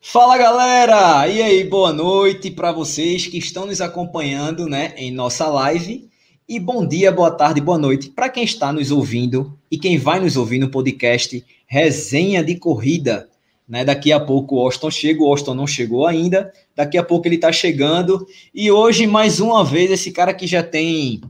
Fala galera! E aí, boa noite para vocês que estão nos acompanhando né, em nossa live. E bom dia, boa tarde, boa noite para quem está nos ouvindo e quem vai nos ouvir no podcast Resenha de Corrida. Né, daqui a pouco o Austin chega, o Austin não chegou ainda, daqui a pouco ele está chegando. E hoje, mais uma vez, esse cara que já tem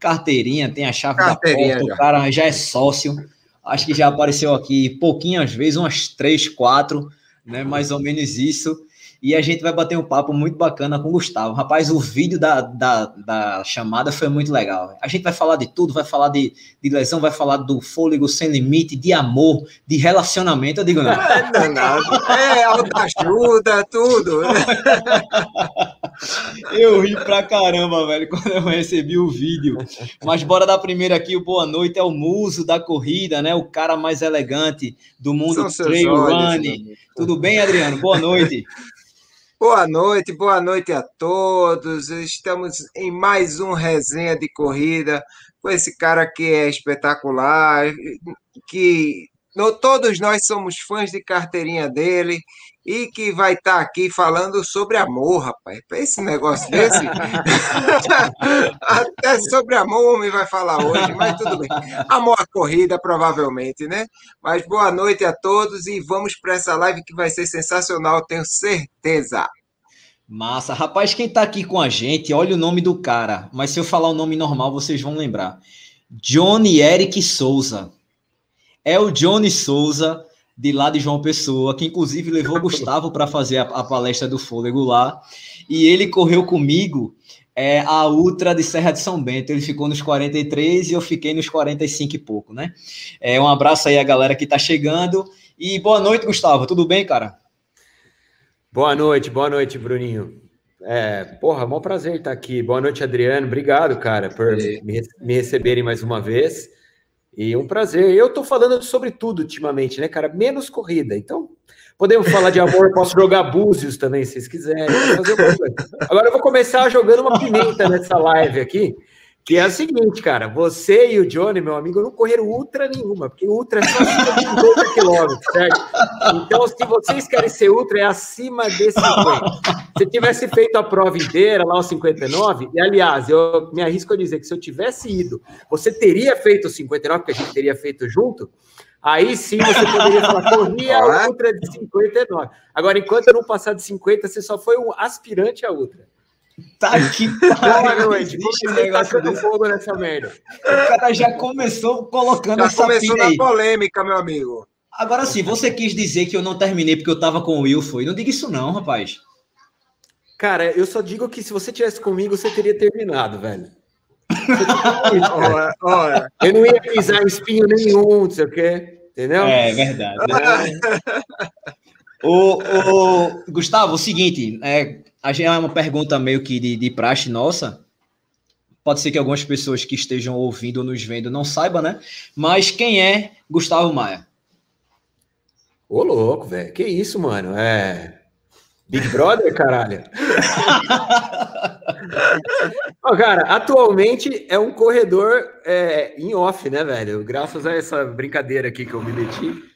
carteirinha, tem a chave da porta, o cara já é sócio. Acho que já apareceu aqui pouquinhas vezes, umas três, quatro né? Mais ou menos isso. E a gente vai bater um papo muito bacana com o Gustavo. Rapaz, o vídeo da, da, da, chamada foi muito legal. A gente vai falar de tudo, vai falar de, de lesão, vai falar do fôlego sem limite, de amor, de relacionamento. Eu digo, não. É, é autoajuda, tudo. eu ri pra caramba, velho, quando eu recebi o vídeo. Mas bora dar primeiro aqui o boa noite ao muso da corrida, né? O cara mais elegante do mundo trail running. Tudo bem, Adriano? Boa noite. Boa noite, boa noite a todos. Estamos em mais um resenha de corrida com esse cara que é espetacular, que no, todos nós somos fãs de carteirinha dele e que vai estar tá aqui falando sobre amor, rapaz. Esse negócio desse. Até sobre amor o homem vai falar hoje, mas tudo bem. Amor à corrida, provavelmente, né? Mas boa noite a todos e vamos para essa live que vai ser sensacional, tenho certeza. Massa. Rapaz, quem está aqui com a gente, olha o nome do cara, mas se eu falar o nome normal, vocês vão lembrar. Johnny Eric Souza. É o Johnny Souza de lá de João Pessoa, que inclusive levou Gustavo para fazer a, a, palestra do Fôlego lá, e ele correu comigo é, a Ultra de Serra de São Bento. Ele ficou nos 43 e eu fiquei nos 45 e pouco, né? É, um abraço aí a galera que está chegando. E boa noite, Gustavo. Tudo bem, cara? Boa noite, boa noite, Bruninho. É, porra, maior prazer estar aqui. Boa noite, Adriano. Obrigado, cara, por me, me receberem mais uma vez. E um prazer. Eu tô falando sobre tudo ultimamente, né, cara? Menos corrida. Então, podemos falar de amor, posso jogar búzios também, se vocês quiserem. Agora eu vou começar jogando uma pimenta nessa live aqui. Que é o seguinte, cara, você e o Johnny, meu amigo, não correram ultra nenhuma, porque ultra é só acima de 50 quilômetros, certo? Então, se vocês querem ser ultra, é acima de 50. Se tivesse feito a prova inteira, lá os 59, e aliás, eu me arrisco a dizer que se eu tivesse ido, você teria feito os 59, porque a gente teria feito junto, aí sim você poderia falar, corria a ultra de 59. Agora, enquanto eu não passar de 50, você só foi um aspirante a ultra. Tá aqui, pariu, gente. Deixa tá fogo nessa merda. O cara já começou colocando já essa começou na aí. polêmica, meu amigo. Agora sim, você quis dizer que eu não terminei porque eu tava com o Will, foi? Não diga isso não, rapaz. Cara, eu só digo que se você tivesse comigo, você teria terminado, velho. olha, olha. Eu não ia pisar em espinho nenhum, não sei o quê. Entendeu? É verdade. Né? o, o, Gustavo, o seguinte, é, é uma pergunta meio que de, de praxe nossa. Pode ser que algumas pessoas que estejam ouvindo ou nos vendo não saibam, né? Mas quem é Gustavo Maia? Ô, louco, velho. Que isso, mano? É. Big Brother, caralho. oh, cara, atualmente é um corredor é, em off, né, velho? Graças a essa brincadeira aqui que eu me meti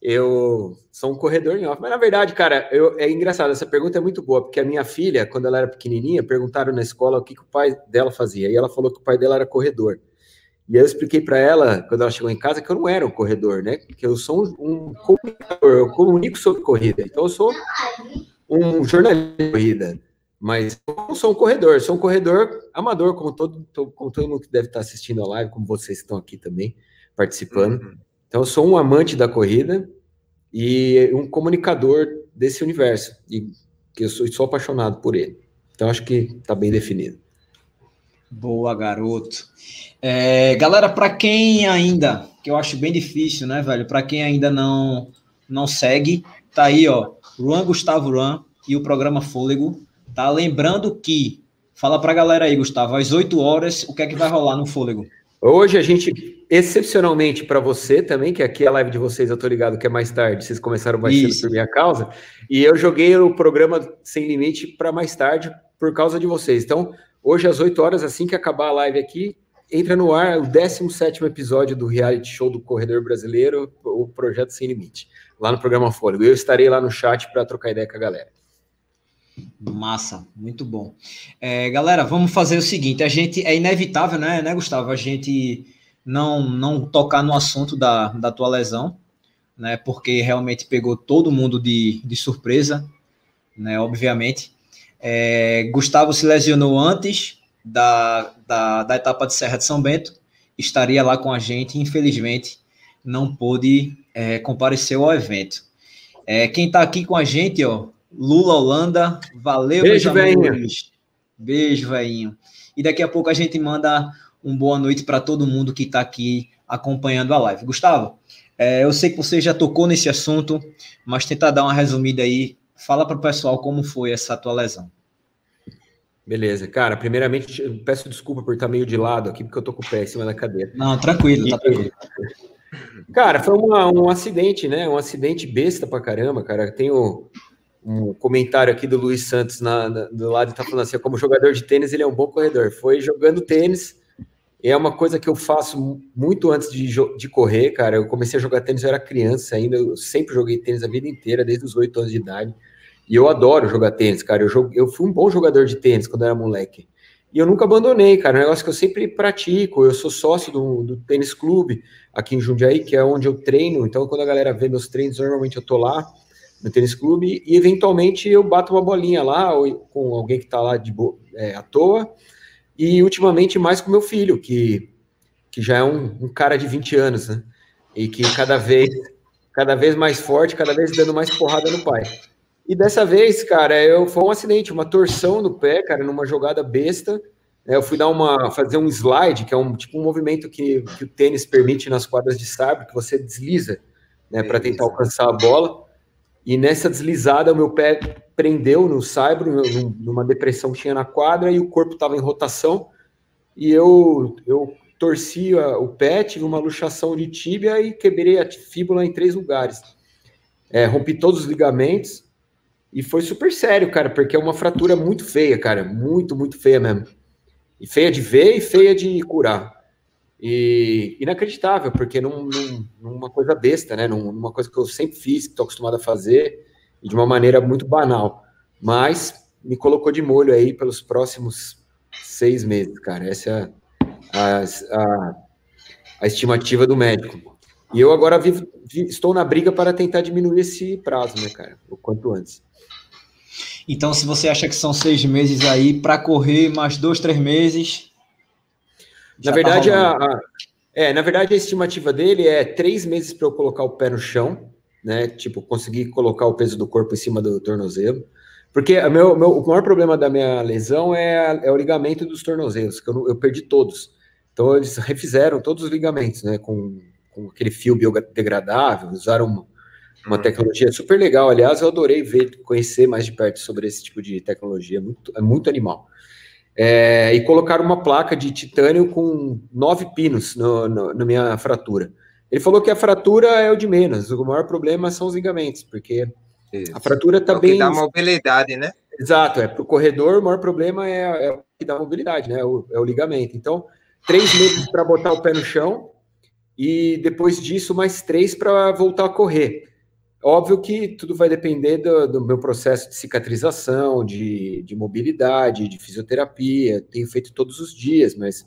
eu sou um corredor em off. Mas na verdade, cara, eu, é engraçado, essa pergunta é muito boa, porque a minha filha, quando ela era pequenininha, perguntaram na escola o que, que o pai dela fazia. E ela falou que o pai dela era corredor. E eu expliquei para ela, quando ela chegou em casa, que eu não era um corredor, né? Que eu sou um, um comunicador, eu comunico sobre corrida. Então eu sou um jornalista de corrida. Mas eu não sou um corredor, sou um corredor amador, como todo, como todo mundo que deve estar assistindo a live, como vocês estão aqui também participando. Uhum. Então, eu sou um amante da corrida e um comunicador desse universo, e que eu sou, sou apaixonado por ele. Então, acho que está bem definido. Boa, garoto. É, galera, para quem ainda, que eu acho bem difícil, né, velho? Para quem ainda não não segue, tá aí, ó, Juan Gustavo Ruan e o programa Fôlego. Tá lembrando que, fala pra galera aí, Gustavo, às 8 horas, o que é que vai rolar no Fôlego? Hoje a gente, excepcionalmente para você também, que aqui é a live de vocês, eu tô ligado que é mais tarde, vocês começaram mais cedo por minha causa, e eu joguei o programa Sem Limite para mais tarde por causa de vocês. Então, hoje às 8 horas, assim que acabar a live aqui, entra no ar o 17 episódio do reality show do Corredor Brasileiro, o Projeto Sem Limite. lá no programa Fôlego. Eu estarei lá no chat para trocar ideia com a galera. Massa, muito bom. É, galera, vamos fazer o seguinte: a gente é inevitável, né, né, Gustavo? A gente não não tocar no assunto da, da tua lesão, né? Porque realmente pegou todo mundo de, de surpresa, né? Obviamente. É, Gustavo se lesionou antes da, da, da etapa de Serra de São Bento, estaria lá com a gente, infelizmente não pôde é, comparecer ao evento. É, quem está aqui com a gente, ó, Lula Holanda, valeu, Beijo, velhinho. Beijo, velhinho. E daqui a pouco a gente manda um boa noite para todo mundo que está aqui acompanhando a live. Gustavo, é, eu sei que você já tocou nesse assunto, mas tentar dar uma resumida aí. Fala para o pessoal como foi essa tua lesão. Beleza, cara. Primeiramente, peço desculpa por estar meio de lado aqui, porque eu tô com o pé em cima da cadeira. Não, tranquilo, tá tranquilo. Cara, foi uma, um acidente, né? Um acidente besta pra caramba, cara. Tem o, um comentário aqui do Luiz Santos na, na, do lado, tá falando assim: como jogador de tênis, ele é um bom corredor. Foi jogando tênis, é uma coisa que eu faço muito antes de, de correr, cara. Eu comecei a jogar tênis, eu era criança ainda, eu sempre joguei tênis a vida inteira, desde os oito anos de idade. E eu adoro jogar tênis, cara. Eu, jogo, eu fui um bom jogador de tênis quando eu era moleque. E eu nunca abandonei, cara. É um negócio que eu sempre pratico. Eu sou sócio do, do tênis clube aqui em Jundiaí, que é onde eu treino. Então, quando a galera vê meus treinos, normalmente eu tô lá no tênis clube e eventualmente eu bato uma bolinha lá ou com alguém que tá lá de é, à toa. E ultimamente mais com meu filho, que, que já é um, um cara de 20 anos, né? E que cada vez, cada vez mais forte, cada vez dando mais porrada no pai. E dessa vez, cara, eu foi um acidente, uma torção no pé, cara, numa jogada besta. Né, eu fui dar uma fazer um slide, que é um tipo um movimento que, que o tênis permite nas quadras de sabre, que você desliza, né, para tentar alcançar a bola. E nessa deslizada, o meu pé prendeu no saibro, numa depressão que tinha na quadra, e o corpo estava em rotação. E eu, eu torci o pé, tive uma luxação de tíbia e quebrei a fíbula em três lugares. É, rompi todos os ligamentos, e foi super sério, cara, porque é uma fratura muito feia, cara. Muito, muito feia mesmo. E feia de ver e feia de curar. E inacreditável, porque num, num, numa coisa besta, né? Numa coisa que eu sempre fiz, que estou acostumado a fazer, e de uma maneira muito banal. Mas me colocou de molho aí pelos próximos seis meses, cara. Essa é a, a, a estimativa do médico. E eu agora vivo, estou na briga para tentar diminuir esse prazo, né, cara? O quanto antes. Então, se você acha que são seis meses aí para correr mais dois, três meses. Na tá verdade, tá a, a, é, na verdade, a estimativa dele é três meses para eu colocar o pé no chão, né? Tipo, conseguir colocar o peso do corpo em cima do tornozelo. Porque o, meu, meu, o maior problema da minha lesão é, é o ligamento dos tornozelos, que eu, eu perdi todos. Então, eles refizeram todos os ligamentos, né? Com, com aquele fio biodegradável, usaram uma uhum. tecnologia super legal. Aliás, eu adorei ver, conhecer mais de perto sobre esse tipo de tecnologia, muito, é muito animal. É, e colocar uma placa de titânio com nove pinos no, no, na minha fratura. Ele falou que a fratura é o de menos, o maior problema são os ligamentos, porque Isso. a fratura está é bem. dá mobilidade, né? Exato, é para o corredor, o maior problema é, é o que dá mobilidade, né? O, é o ligamento. Então, três meses para botar o pé no chão e depois disso mais três para voltar a correr. Óbvio que tudo vai depender do, do meu processo de cicatrização, de, de, mobilidade, de fisioterapia. Tenho feito todos os dias, mas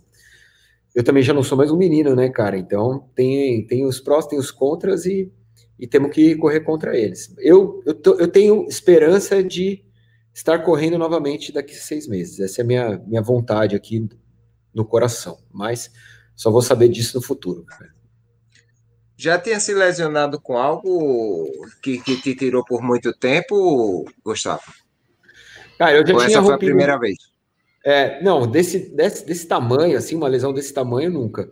eu também já não sou mais um menino, né, cara? Então tem, tem os prós, tem os contras e, e temos que correr contra eles. Eu, eu, tô, eu tenho esperança de estar correndo novamente daqui a seis meses. Essa é a minha, minha vontade aqui no coração. Mas só vou saber disso no futuro, cara. Já tinha se lesionado com algo que, que te tirou por muito tempo, Gustavo? Cara, eu já Ou tinha essa foi a primeira vez? É, não, desse, desse, desse tamanho, assim, uma lesão desse tamanho, nunca.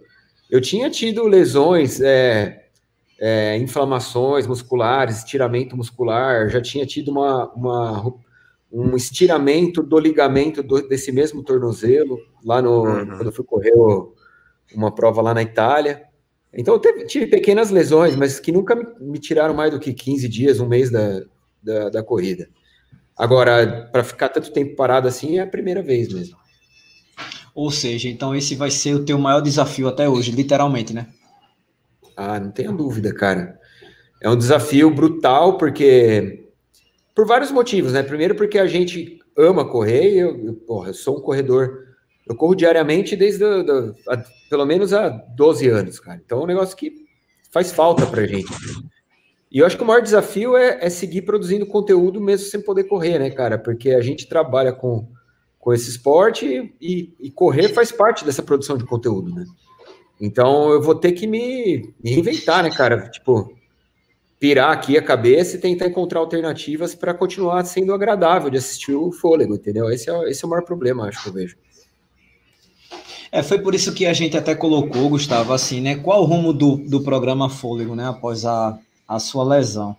Eu tinha tido lesões, é, é, inflamações musculares, estiramento muscular, já tinha tido uma, uma um estiramento do ligamento do, desse mesmo tornozelo, lá no, uhum. quando eu fui correr uma prova lá na Itália. Então eu teve, tive pequenas lesões, mas que nunca me, tiraram mais do que 15 dias, um mês da, da, da corrida. Agora, para ficar tanto tempo parado assim, é a primeira vez mesmo. Ou seja, então esse vai ser o teu maior desafio até hoje, literalmente, né? Ah, não tenha dúvida, cara. é um desafio brutal, porque por vários motivos, né? Primeiro, porque a gente ama correr, eu, eu, porra, eu sou um corredor, eu corro diariamente desde a, da, a, pelo menos há 12 anos, cara. Então é um negócio que faz falta pra gente. E eu acho que o maior desafio é, é seguir produzindo conteúdo mesmo sem poder correr, né, cara? Porque a gente trabalha com, com esse esporte e, e correr faz parte dessa produção de conteúdo, né? Então eu vou ter que me, me reinventar, né, cara? Tipo, pirar aqui a cabeça e tentar encontrar alternativas para continuar sendo agradável de assistir o fôlego, entendeu? Esse é, esse é o maior problema, acho que eu vejo. É, foi por isso que a gente até colocou, Gustavo, assim, né? Qual o rumo do, do programa Fôlego, né? Após a, a sua lesão.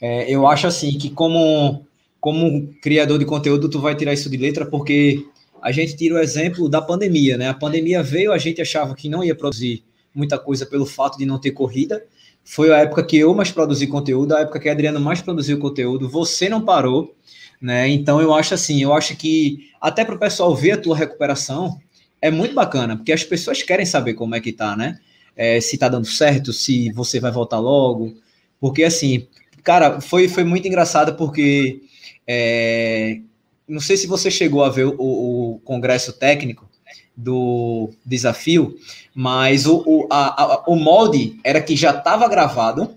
É, eu acho assim que como, como criador de conteúdo, tu vai tirar isso de letra, porque a gente tira o exemplo da pandemia, né? A pandemia veio, a gente achava que não ia produzir muita coisa pelo fato de não ter corrida, foi a época que eu mais produzi conteúdo, a época que a Adriana mais produziu conteúdo. Você não parou, né? Então eu acho assim, eu acho que até para o pessoal ver a tua recuperação é muito bacana, porque as pessoas querem saber como é que tá, né? É, se tá dando certo, se você vai voltar logo, porque assim, cara, foi, foi muito engraçado porque é, não sei se você chegou a ver o, o congresso técnico, do desafio, mas o, o, a, a, o molde era que já estava gravado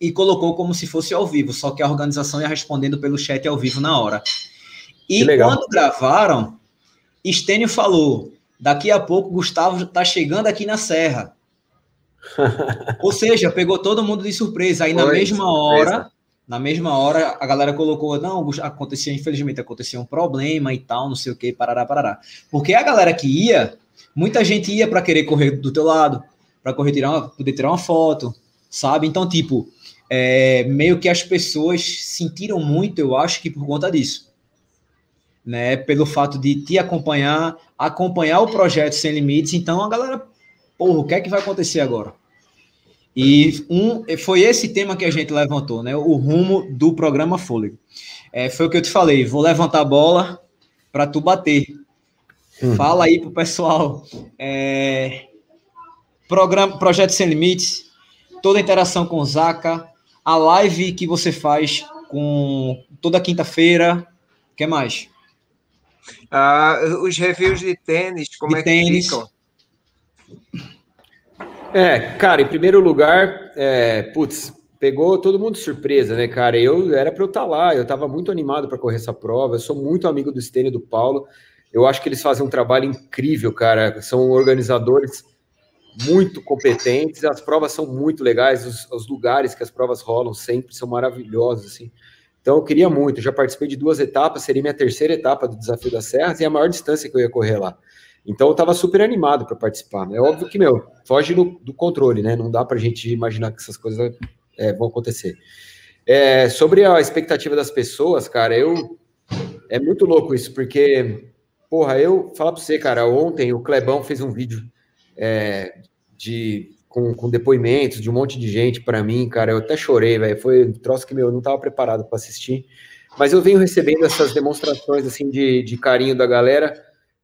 e colocou como se fosse ao vivo, só que a organização ia respondendo pelo chat ao vivo na hora. E quando gravaram, Estênio falou: daqui a pouco Gustavo está chegando aqui na Serra. Ou seja, pegou todo mundo de surpresa. Aí Foi, na mesma surpresa. hora na mesma hora, a galera colocou, não, acontecia, infelizmente, acontecia um problema e tal, não sei o que, parará, parará. Porque a galera que ia, muita gente ia para querer correr do teu lado, para correr tirar uma, poder tirar uma foto, sabe? Então, tipo, é, meio que as pessoas sentiram muito, eu acho que por conta disso. Né, pelo fato de te acompanhar, acompanhar o projeto Sem Limites, então a galera, porra, o que é que vai acontecer agora? E um, foi esse tema que a gente levantou, né? O rumo do programa Fôlego. É, foi o que eu te falei, vou levantar a bola para tu bater. Hum. Fala aí pro pessoal. É, programa, Projeto Sem Limites, toda a interação com o Zaca, a live que você faz com toda quinta-feira. O que mais? Ah, os reviews de tênis, como de é tênis. que ficam? É, cara, em primeiro lugar, é, putz, pegou todo mundo de surpresa, né, cara? Eu era para eu estar tá lá, eu estava muito animado para correr essa prova. Eu sou muito amigo do Stênio e do Paulo. Eu acho que eles fazem um trabalho incrível, cara. São organizadores muito competentes. As provas são muito legais, os, os lugares que as provas rolam sempre são maravilhosos, assim. Então eu queria muito. Já participei de duas etapas, seria minha terceira etapa do Desafio das Serras e a maior distância que eu ia correr lá. Então eu estava super animado para participar. É óbvio que, meu, foge do, do, controle, né? Não dá para a gente imaginar que essas coisas é, vão acontecer. É, sobre a expectativa das pessoas, cara, eu. É muito louco isso, porque, porra, eu. Falar para você, cara, ontem o Clebão fez um vídeo é, de, com, com, depoimentos de um monte de gente para mim, cara. Eu até chorei, velho. Foi um troço que, meu, eu não estava preparado para assistir. Mas eu venho recebendo essas demonstrações, assim, de, de carinho da galera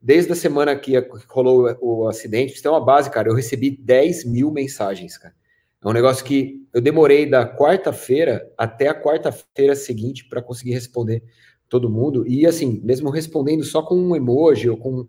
Desde a semana que rolou o acidente, isso é uma base, cara. Eu recebi 10 mil mensagens, cara. É um negócio que eu demorei da quarta-feira até a quarta-feira seguinte para conseguir responder todo mundo. E assim, mesmo respondendo só com um emoji ou com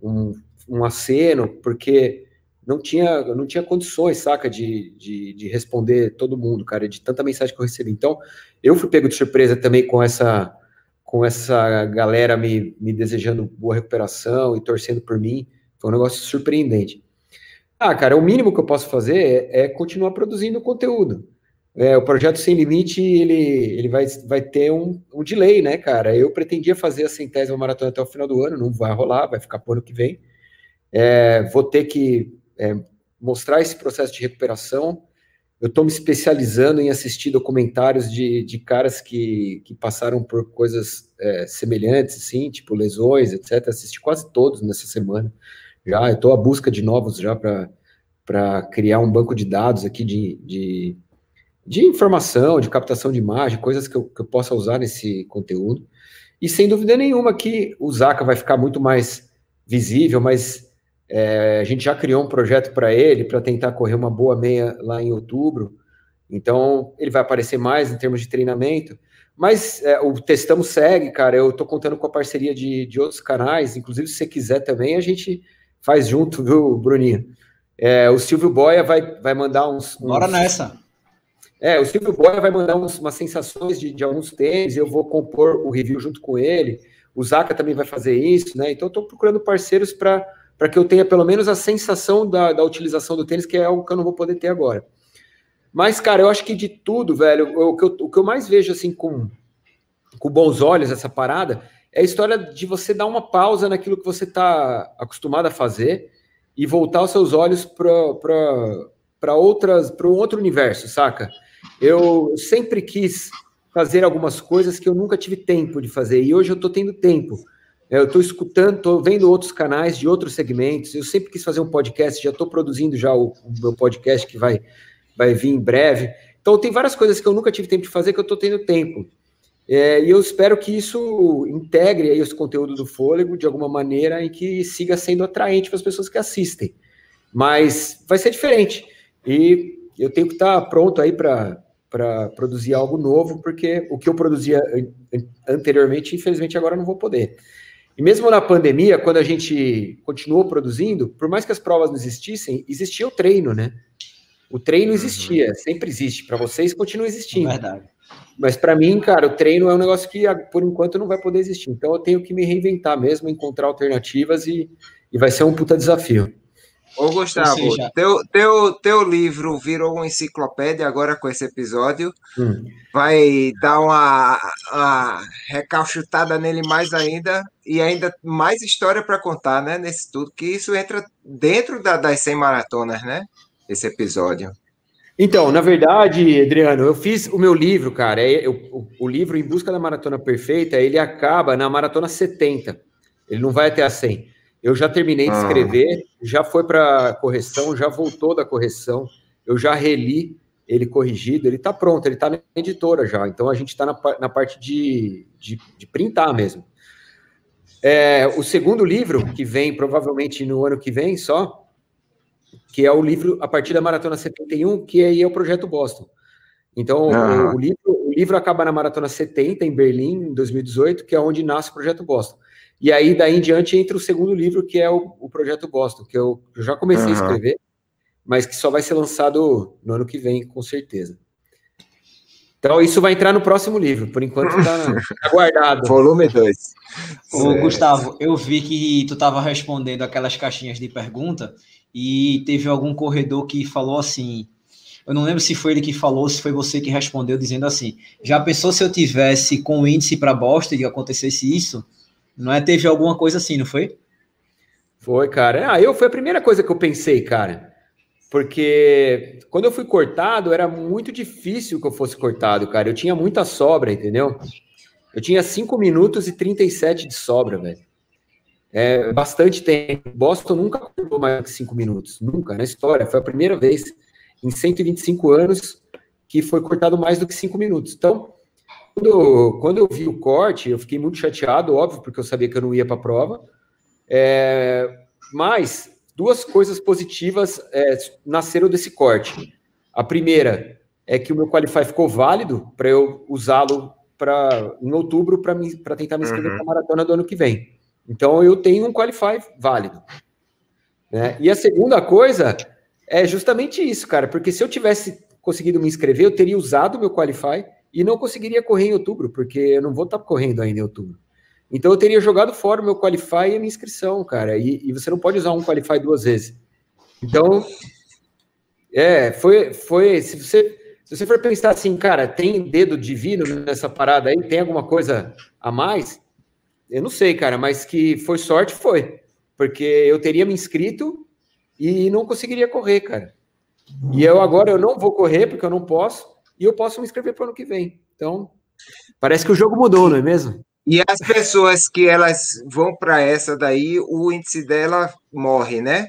um, um aceno, porque não tinha, não tinha condições, saca, de, de, de, responder todo mundo, cara, de tanta mensagem que eu recebi. Então, eu fui pego de surpresa também com essa com essa galera me, me desejando boa recuperação e torcendo por mim. Foi um negócio surpreendente. Ah, cara, o mínimo que eu posso fazer é, é continuar produzindo conteúdo. É, o projeto Sem Limite, ele, ele vai, vai ter um, um delay, né, cara? Eu pretendia fazer a centésima maratona até o final do ano, não vai rolar, vai ficar por ano que vem. É, vou ter que é, mostrar esse processo de recuperação, eu estou me especializando em assistir documentários de, de caras que, que passaram por coisas é, semelhantes, assim, tipo lesões, etc. Assisti quase todos nessa semana. Já estou à busca de novos já para criar um banco de dados aqui de, de, de, informação, de captação de imagem, coisas que eu, que eu possa usar nesse conteúdo. E sem dúvida nenhuma que o Zaca vai ficar muito mais visível, mas é, a gente já criou um projeto para ele, para tentar correr uma boa meia lá em outubro. Então, ele vai aparecer mais em termos de treinamento. Mas é, o Testamos segue, cara. Eu tô contando com a parceria de, de outros canais. Inclusive, se você quiser também, a gente faz junto, viu, Bruninho? É, o Silvio Boia vai, vai mandar uns, uns. Bora nessa. É, o Silvio Boia vai mandar uns, umas sensações de, de alguns tênis, eu vou compor o review junto com ele. O Zaka também vai fazer isso, né? Então, estou procurando parceiros para que eu tenha pelo menos a sensação da, da utilização do tênis, que é algo que eu não vou poder ter agora. Mas, cara, eu acho que de tudo, velho, o que eu, o que eu mais vejo, assim, com, com bons olhos, essa parada, é a história de você dar uma pausa naquilo que você está acostumado a fazer e voltar os seus olhos para outras, para um outro universo, saca? Eu sempre quis fazer algumas coisas que eu nunca tive tempo de fazer e hoje eu estou tendo tempo. Eu estou escutando, estou vendo outros canais de outros segmentos. Eu sempre quis fazer um podcast, já estou produzindo já o, o, meu podcast que vai, vai vir em breve. Então tem várias coisas que eu nunca tive tempo de fazer que eu estou tendo tempo. É, e eu espero que isso integre aí os conteúdos do Fôlego de alguma maneira e que siga sendo atraente para as pessoas que assistem. Mas vai ser diferente. E eu tenho que estar pronto aí para produzir algo novo, porque o que eu produzia anteriormente, infelizmente, agora não vou poder. E mesmo na pandemia, quando a gente continuou produzindo, por mais que as provas não existissem, existia o treino, né? O treino existia, uhum. sempre existe. Para vocês, continua existindo. É verdade. Mas para mim, cara, o treino é um negócio que por enquanto não vai poder existir. Então eu tenho que me reinventar mesmo, encontrar alternativas e, e vai ser um puta desafio. Ô, Gustavo, seja... teu, teu, teu livro virou uma enciclopédia agora com esse episódio. Hum. Vai dar uma, uma recalchutada nele mais ainda e ainda mais história para contar, né? Nesse tudo, que isso entra dentro da, das 100 maratonas, né? Esse episódio. Então, na verdade, Adriano, eu fiz o meu livro, cara. É, eu, o, o, livro Em Busca da Maratona Perfeita, ele acaba na maratona 70. Ele não vai até a 100. Eu já terminei de ah. escrever, já foi para correção, já voltou da correção, eu já reli ele corrigido, ele está pronto, ele está na editora já. Então a gente está na, na, parte de, de, de printar mesmo. É, o segundo livro, que vem provavelmente no ano que vem só, que é o livro a partir da Maratona 71, que aí é o Projeto Boston. Então, uhum. o, o, livro, o livro acaba na Maratona 70, em Berlim, em 2018, que é onde nasce o Projeto Boston. E aí, daí em diante, entra o segundo livro, que é o, o Projeto Boston, que eu, eu já comecei uhum. a escrever, mas que só vai ser lançado no ano que vem, com certeza. Então, isso vai entrar no próximo livro, por enquanto está aguardado. Volume 2. Ô, Gustavo, eu vi que tu estava respondendo aquelas caixinhas de pergunta e teve algum corredor que falou assim. Eu não lembro se foi ele que falou, se foi você que respondeu, dizendo assim: já pensou se eu tivesse com o índice para bosta e acontecesse isso? Não é? Teve alguma coisa assim, não foi? Foi, cara. Ah, eu foi a primeira coisa que eu pensei, cara. Porque quando eu fui cortado, era muito difícil que eu fosse cortado, cara. Eu tinha muita sobra, entendeu? Eu tinha 5 minutos e 37 de sobra, velho. É bastante tempo. Boston nunca cortou mais que 5 minutos. Nunca, na história. Foi a primeira vez em 125 anos que foi cortado mais do que 5 minutos. Então, quando, quando eu vi o corte, eu fiquei muito chateado, óbvio, porque eu sabia que eu não ia para a prova. É, mas duas coisas positivas é, nasceram desse corte. A primeira é que o meu Qualify ficou válido para eu usá-lo para em outubro para tentar me inscrever uhum. para a maratona do ano que vem. Então eu tenho um Qualify válido. Né? E a segunda coisa é justamente isso, cara, porque se eu tivesse conseguido me inscrever, eu teria usado o meu Qualify e não conseguiria correr em outubro, porque eu não vou estar correndo ainda em outubro. Então eu teria jogado fora o meu Qualify e a minha inscrição, cara. E, e você não pode usar um Qualify duas vezes. Então, é, foi, foi. Se você, se você for pensar assim, cara, tem dedo divino nessa parada aí, tem alguma coisa a mais? Eu não sei, cara, mas que foi sorte, foi. Porque eu teria me inscrito e não conseguiria correr, cara. E eu agora eu não vou correr porque eu não posso, e eu posso me inscrever para o ano que vem. Então, parece que o jogo mudou, não é mesmo? E as pessoas que elas vão para essa daí, o índice dela morre, né?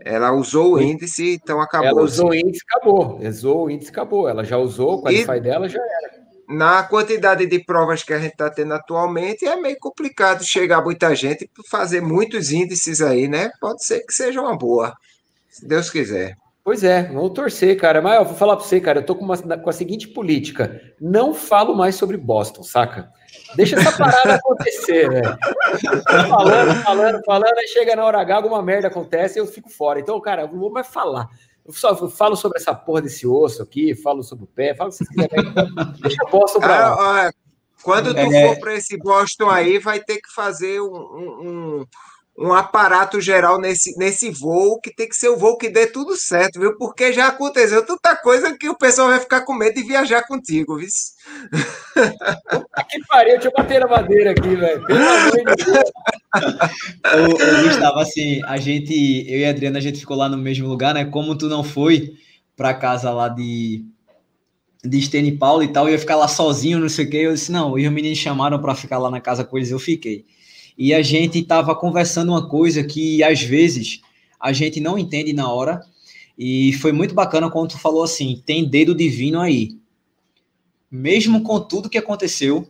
Ela usou o índice, então acabou. Ela usou o índice, acabou. Usou o índice, acabou. Ela já usou, o qualify e dela já era. Na quantidade de provas que a gente está tendo atualmente, é meio complicado chegar muita gente fazer muitos índices aí, né? Pode ser que seja uma boa, se Deus quiser. Pois é, vamos torcer, cara. Mas eu vou falar para você, cara, eu tô com, uma, com a seguinte política: não falo mais sobre Boston, saca? Deixa essa parada acontecer, velho. Falando, falando, falando, aí chega na hora H, alguma merda acontece e eu fico fora. Então, cara, eu não vou mais falar. Eu só eu falo sobre essa porra desse osso aqui, falo sobre o pé, falo o que vocês quiserem. Deixa Boston pra lá. Ah, ah, quando tu é... for para esse Boston aí, vai ter que fazer um, um, um aparato geral nesse, nesse voo, que tem que ser o voo que dê tudo certo, viu? Porque já aconteceu tanta coisa que o pessoal vai ficar com medo de viajar contigo, viu? Que pariu, deixa eu bater na madeira aqui, velho. Pelo amor de Deus. Gustavo, assim, a gente, eu e a Adriana, a gente ficou lá no mesmo lugar, né? Como tu não foi para casa lá de de Stênio Paulo e tal, eu ia ficar lá sozinho, não sei o que, eu disse, não, e os meninos chamaram para ficar lá na casa com eles, eu fiquei e a gente estava conversando uma coisa que às vezes a gente não entende na hora. E foi muito bacana quando tu falou assim: tem dedo divino aí. Mesmo com tudo que aconteceu,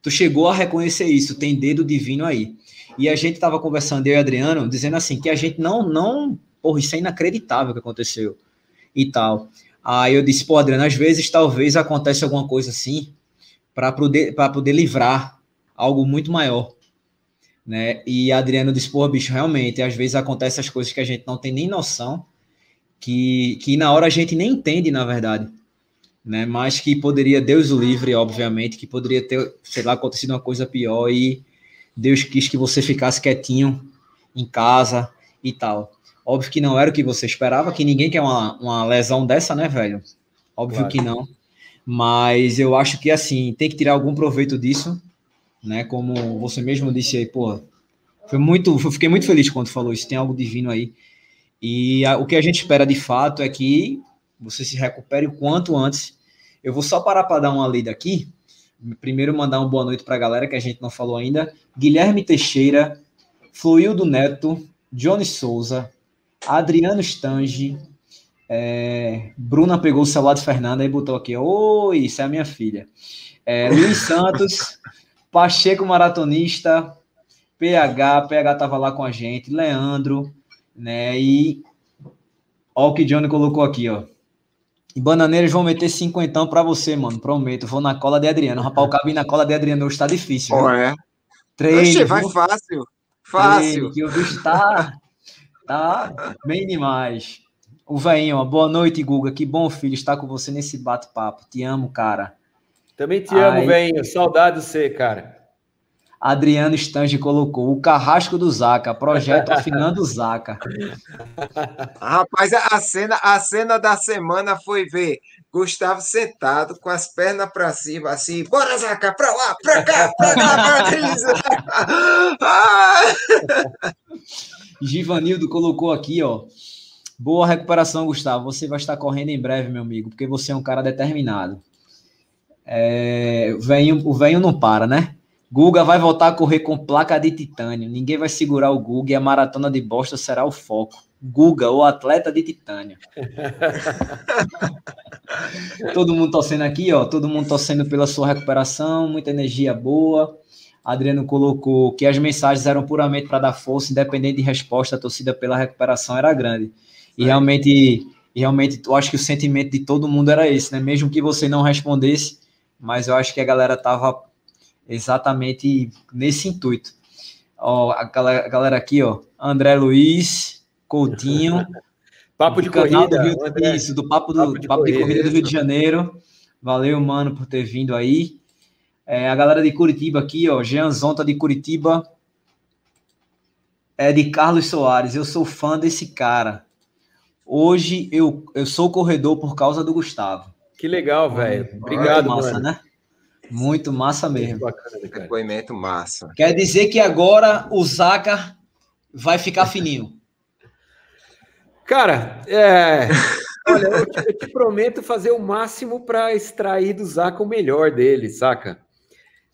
tu chegou a reconhecer isso, tem dedo divino aí. E a gente estava conversando, eu e Adriano, dizendo assim, que a gente não, não, porra, isso é inacreditável que aconteceu e tal. Aí eu disse, pô, Adriano, às vezes talvez acontece alguma coisa assim para poder, poder livrar algo muito maior né? E Adriano disse, pô, bicho, realmente, às vezes acontecem as coisas que a gente não tem nem noção, que, que na hora a gente nem entende, na verdade, né? Mas que poderia, Deus o livre, obviamente, que poderia ter, sei lá, acontecido uma coisa pior e Deus quis que você ficasse quietinho em casa e tal. Óbvio que não era o que você esperava, que ninguém quer uma, uma lesão dessa, né, velho? Óbvio claro. que não. Mas eu acho que, assim, tem que tirar algum proveito disso, né? Como você mesmo disse aí, pô, foi muito, eu fiquei muito feliz quando falou isso, tem algo divino aí. E a, o que a gente espera de fato é que você se recupere o quanto antes. Eu vou só parar para dar uma lida aqui. Primeiro mandar uma boa noite para a galera que a gente não falou ainda. Guilherme Teixeira, Fluildo Neto, Johnny Souza, Adriano Stange, é, Bruna pegou o celular de Fernanda e botou aqui, oi, isso é a minha filha. É, Luiz Santos, Pacheco Maratonista, PH, PH tava lá com a gente, Leandro, né? E ó o que Johnny colocou aqui, ó. E bananeiros vão meter cinquentão para você, mano. Prometo. Vou na cola de Adriano. Rapaz, o cabinho na cola de Adriano hoje tá difícil. Ó, é. Treine, Oxe, vai fácil. Fácil. Treine, que o bicho tá, tá bem demais. O velhinho, ó. Boa noite, Guga. Que bom, filho, estar com você nesse bate-papo. Te amo, cara. Também te amo, velho. Saudade de você, cara. Adriano Stange colocou o carrasco do Zaca, projeto afinando o Zaca. Rapaz, a cena, a cena da semana foi ver Gustavo sentado com as pernas para cima, assim, bora Zaca, pra lá, pra cá, pra cá, pra Givanildo colocou aqui, ó. Boa recuperação, Gustavo. Você vai estar correndo em breve, meu amigo, porque você é um cara determinado. É, o venho, o venho não para, né? Guga vai voltar a correr com placa de titânio. Ninguém vai segurar o Guga e a maratona de Boston será o foco. Guga, o atleta de titânio. todo mundo torcendo aqui, ó. Todo mundo torcendo pela sua recuperação, muita energia boa. Adriano colocou que as mensagens eram puramente para dar força, independente de resposta, a torcida pela recuperação era grande. E é. realmente, realmente, eu acho que o sentimento de todo mundo era esse, né? Mesmo que você não respondesse, mas eu acho que a galera tava exatamente nesse intuito. Ó, a galera, a galera aqui, ó, André Luiz, Coutinho, Papo de corrida, do Rio, André, isso, do Papo, do, papo, de, papo corrida, de corrida do Rio de Janeiro. Valeu, mano, por ter vindo aí. É, a galera de Curitiba aqui, ó, Jean Zonta de Curitiba. É de Carlos Soares. Eu sou fã desse cara. Hoje eu, eu sou corredor por causa do Gustavo. Que legal, velho. Obrigado, massa, mano. né? Muito massa mesmo. Muito bacana, cara. Depoimento massa. Quer dizer que agora o Zaca vai ficar fininho. Cara, é... Olha, eu te, eu te, prometo fazer o máximo para extrair do Zaca o melhor dele, saca?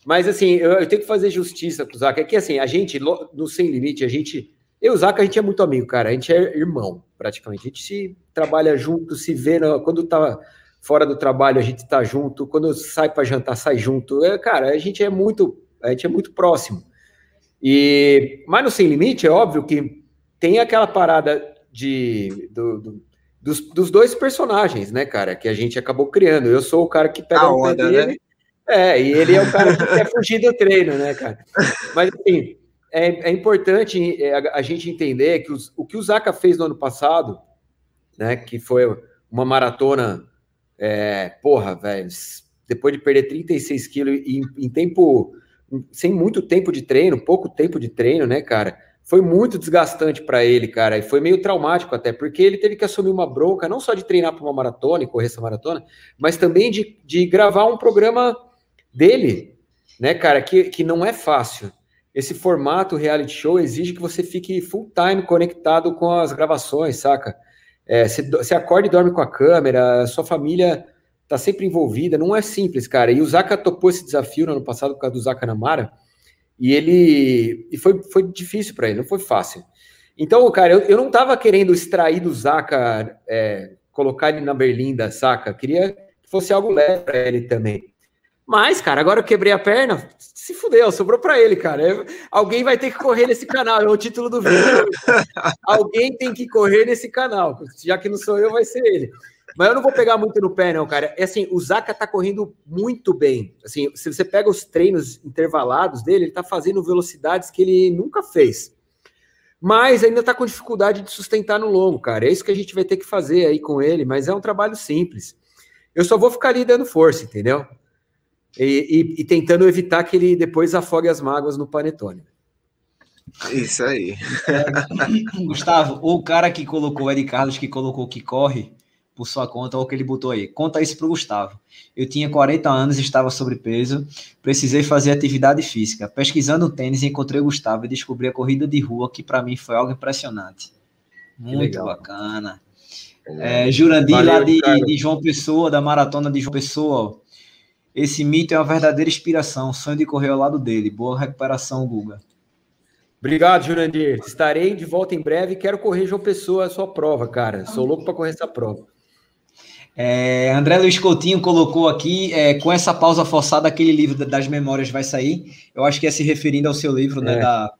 Mas assim, eu, eu tenho que fazer justiça pro Zaca. É que assim, a gente, no Sem Limite, a gente. Eu e o Zaca, a gente é muito amigo, cara. A gente é irmão, praticamente. A gente se trabalha junto, se vê. No, quando tá fora do trabalho a gente está junto, quando sai para jantar sai junto. É, cara, a gente é muito, a gente é muito próximo. E mas no sem limite é óbvio que tem aquela parada de do, do, dos, dos, dois personagens, né, cara, que a gente acabou criando. Eu sou o cara que pega a o onda, dele, né? É, e ele é o cara que quer fugir do treino, né, cara? Mas assim, é, é importante é, a, a, gente entender que os, o que o Zaca fez no ano passado, né, que foi uma maratona, é, porra, velho, depois de perder 36 quilos em, em tempo, sem muito tempo de treino, pouco tempo de treino, né, cara? Foi muito desgastante para ele, cara, e foi meio traumático até, porque ele teve que assumir uma bronca, não só de treinar para uma maratona e correr essa maratona, mas também de, de gravar um programa dele, né, cara, que, que não é fácil. Esse formato reality show exige que você fique full time conectado com as gravações, saca? É, você, você acorda e dorme com a câmera, sua família tá sempre envolvida, não é simples, cara. E o Zaka topou esse desafio no ano passado por causa do Zaka Namara, e ele e foi, foi difícil para ele, não foi fácil. Então, cara, eu, eu não tava querendo extrair do Zaka, é, colocar ele na berlinda, saca? Queria que fosse algo leve para ele também. Mas, cara, agora eu quebrei a perna, se fudeu, sobrou para ele, cara. Alguém vai ter que correr nesse canal, é o título do vídeo. alguém tem que correr nesse canal, já que não sou eu, vai ser ele. Mas eu não vou pegar muito no pé, não, cara. É assim, o Zaka tá correndo muito bem. Assim, se você pega os treinos intervalados dele, ele tá fazendo velocidades que ele nunca fez. Mas ainda tá com dificuldade de sustentar no longo, cara. É isso que a gente vai ter que fazer aí com ele, mas é um trabalho simples. Eu só vou ficar ali dando força, entendeu? E, e, e, tentando evitar que ele depois afogue as mágoas no panetone. Isso aí. É, Gustavo, o cara que colocou, o Ed Carlos, que colocou que corre por sua conta, ou que ele botou aí. Conta isso para o Gustavo. Eu tinha 40 anos, estava sobrepeso, precisei fazer atividade física. Pesquisando tênis, encontrei o Gustavo e descobri a corrida de rua, que para mim foi algo impressionante. Muito bacana. É, Jurandir, Valeu, lá de, de João Pessoa, da maratona de João Pessoa, esse mito é uma verdadeira inspiração. Sonho de correr ao lado dele. Boa recuperação, Guga. Obrigado, Jurandir. Estarei de volta em breve. Quero correr João Pessoa a sua prova, cara. Sou louco para correr essa prova. É, André Luiz Coutinho colocou aqui, é, com essa pausa forçada, aquele livro das memórias vai sair. Eu acho que é se referindo ao seu livro, né? É. Da...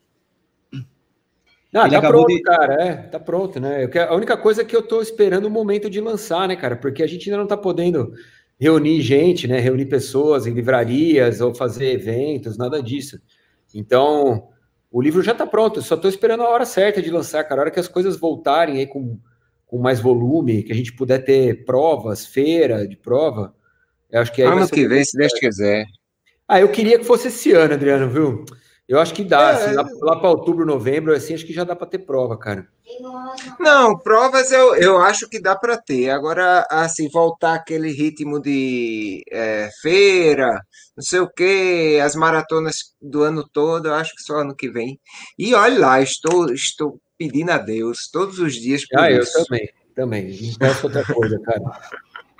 Não, Ele tá pronto, de... cara. É, tá pronto, né? Quero, a única coisa é que eu tô esperando o momento de lançar, né, cara? Porque a gente ainda não tá podendo reunir gente, né? Reunir pessoas em livrarias ou fazer eventos, nada disso. Então, o livro já está pronto, só estou esperando a hora certa de lançar, cara. A hora que as coisas voltarem aí com, com mais volume, que a gente puder ter provas, feira de prova. Eu acho que ano que vem, se Deus quiser. Ah, eu queria que fosse esse ano, Adriano, viu? Eu acho que dá, é, assim, lá, lá para outubro, novembro, assim, acho que já dá para ter prova, cara. Não, provas eu, eu acho que dá para ter. Agora, assim, voltar aquele ritmo de é, feira, não sei o que, as maratonas do ano todo, eu acho que só ano que vem. E olha lá, estou, estou pedindo a Deus todos os dias ah, isso. eu também, também. Não peço outra coisa, cara.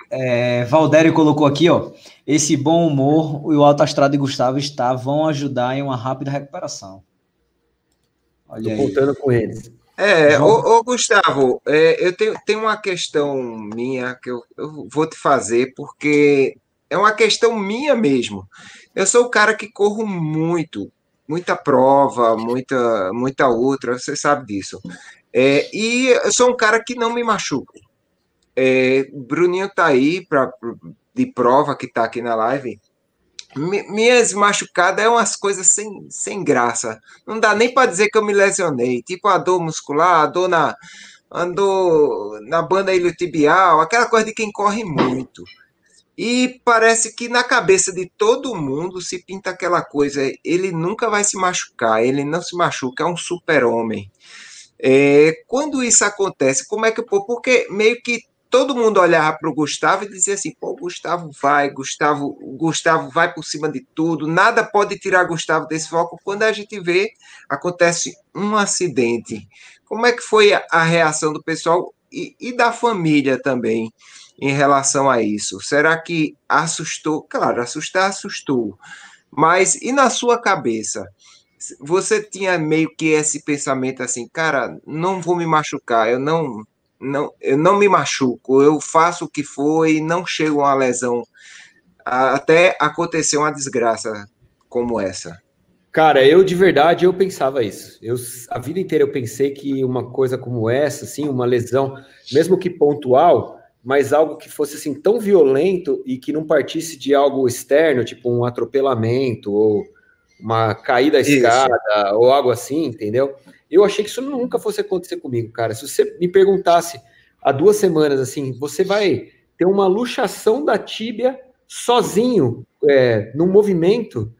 É, Valdério colocou aqui, ó. Esse bom humor e o alto astral de Gustavo está vão ajudar em uma rápida recuperação. Olha Tô contando com eles. É, ô, ô Gustavo, é, eu tenho, tenho uma questão minha que eu, eu vou te fazer, porque é uma questão minha mesmo. Eu sou o cara que corro muito, muita prova, muita, muita outra, você sabe disso. É, e eu sou um cara que não me machuco. É, Bruninho tá aí pra, de prova que tá aqui na live minhas machucadas é umas coisas sem, sem graça. Não dá nem para dizer que eu me lesionei. Tipo a dor muscular, a dor na, andou na banda iliotibial, aquela coisa de quem corre muito. E parece que na cabeça de todo mundo se pinta aquela coisa, ele nunca vai se machucar, ele não se machuca, é um super-homem. É, quando isso acontece, como é que. Porque meio que todo mundo olhava para o Gustavo e dizia assim: pô, Gustavo vai, Gustavo, Gustavo vai por cima de tudo, nada pode tirar Gustavo desse foco. Quando a gente vê, acontece um acidente. Como é que foi a, reação do pessoal e, e, da família também em relação a isso? Será que assustou? Claro, assustar, assustou. Mas e na sua cabeça? Você tinha meio que esse pensamento assim, cara, não vou me machucar, eu não não, eu não me machuco, eu faço o que for e não chego a uma lesão até acontecer uma desgraça como essa. Cara, eu de verdade eu pensava isso. Eu a vida inteira eu pensei que uma coisa como essa, assim, uma lesão, mesmo que pontual, mas algo que fosse assim tão violento e que não partisse de algo externo, tipo um atropelamento ou uma caída à escada ou algo assim, entendeu? Eu achei que isso nunca fosse acontecer comigo, cara. Se você me perguntasse há duas semanas assim, você vai ter uma luxação da tíbia sozinho, é, num movimento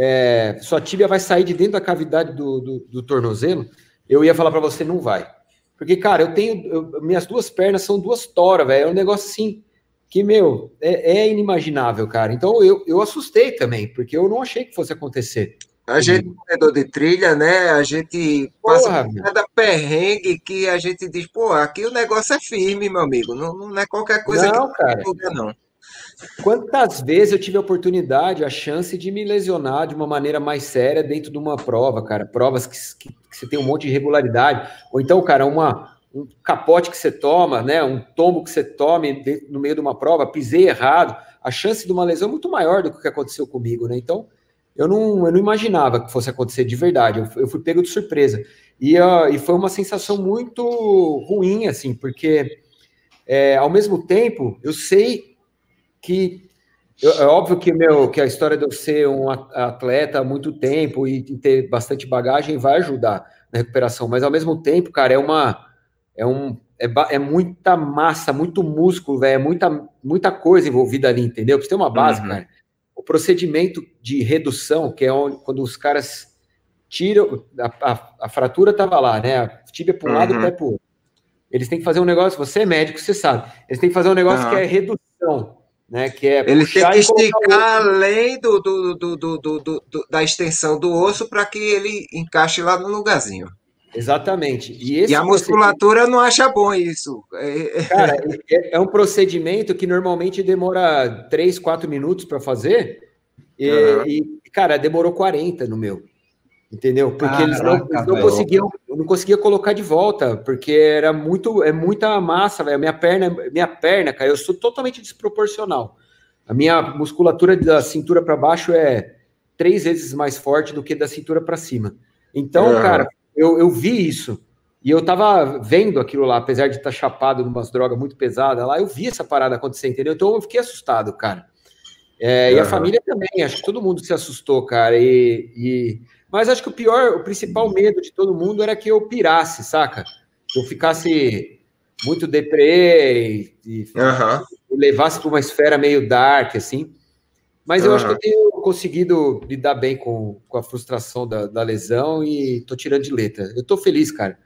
é, sua tíbia vai sair de dentro da cavidade do, do, do tornozelo, eu ia falar para você, não vai. Porque, cara, eu tenho. Eu, minhas duas pernas são duas toras, velho. É um negócio assim que, meu, é, é, inimaginável, cara. Então eu, eu assustei também, porque eu não achei que fosse acontecer. A gente, corredor de trilha, né? A gente passa por cada perrengue que a gente diz, pô, aqui o negócio é firme, meu amigo. Não, não é qualquer coisa não, que cara. não. Quantas vezes eu tive a oportunidade, a chance de me lesionar de uma maneira mais séria dentro de uma prova, cara? Provas que, que, que você tem um monte de irregularidade. Ou então, cara, uma, um capote que você toma, né? Um tombo que você tome no meio de uma prova, pisei errado. A chance de uma lesão é muito maior do que o que aconteceu comigo, né? Então, eu não, eu não imaginava que fosse acontecer de verdade. Eu, eu fui pego de surpresa. E, uh, e foi uma sensação muito ruim, assim, porque é, ao mesmo tempo eu sei que é óbvio que, meu, que a história de eu ser um atleta há muito tempo e ter bastante bagagem vai ajudar na recuperação, mas ao mesmo tempo, cara, é uma. É, um, é, é muita massa, muito músculo, velho, é muita, muita coisa envolvida ali, entendeu? Pra você ter uma base, uhum. cara. O procedimento de redução, que é onde, quando os caras tiram. A, a, a fratura tava lá, né? A tíbia para um uhum. lado e o pé para outro. Eles têm que fazer um negócio, você é médico, você sabe. Eles têm que fazer um negócio uhum. que é redução né? Que é ele tem que esticar além do, do, do, do, do, do, da extensão do osso para que ele encaixe lá no lugarzinho. Exatamente. E, e a musculatura não acha bom isso. É, é, cara, é, é, um procedimento que normalmente demora 3, 4 minutos para fazer. E, uhum. e, cara, demorou 40 no meu. Entendeu? Porque Caraca, eles não, eles não conseguiam, eu não conseguia colocar de volta, porque era muito, é muita massa, velho. Minha perna, minha perna, cara, eu sou totalmente desproporcional. A minha musculatura da cintura para baixo é três vezes mais forte do que da cintura para cima. Então, uhum. cara, eu, eu vi isso. E eu tava vendo aquilo lá, apesar de estar tá chapado numas drogas muito pesadas lá, eu vi essa parada acontecer, entendeu? Então eu fiquei assustado, cara. É. E a família também, acho que todo mundo se assustou, cara. E, e mas acho que o pior, o principal medo de todo mundo era que eu pirasse, saca? Que eu ficasse muito deprê e, uhum. levasse para uma esfera meio dark, assim. Mas eu uhum. acho que eu tenho conseguido lidar bem com, com a frustração da, da lesão e tô tirando de letra. Eu tô feliz, cara.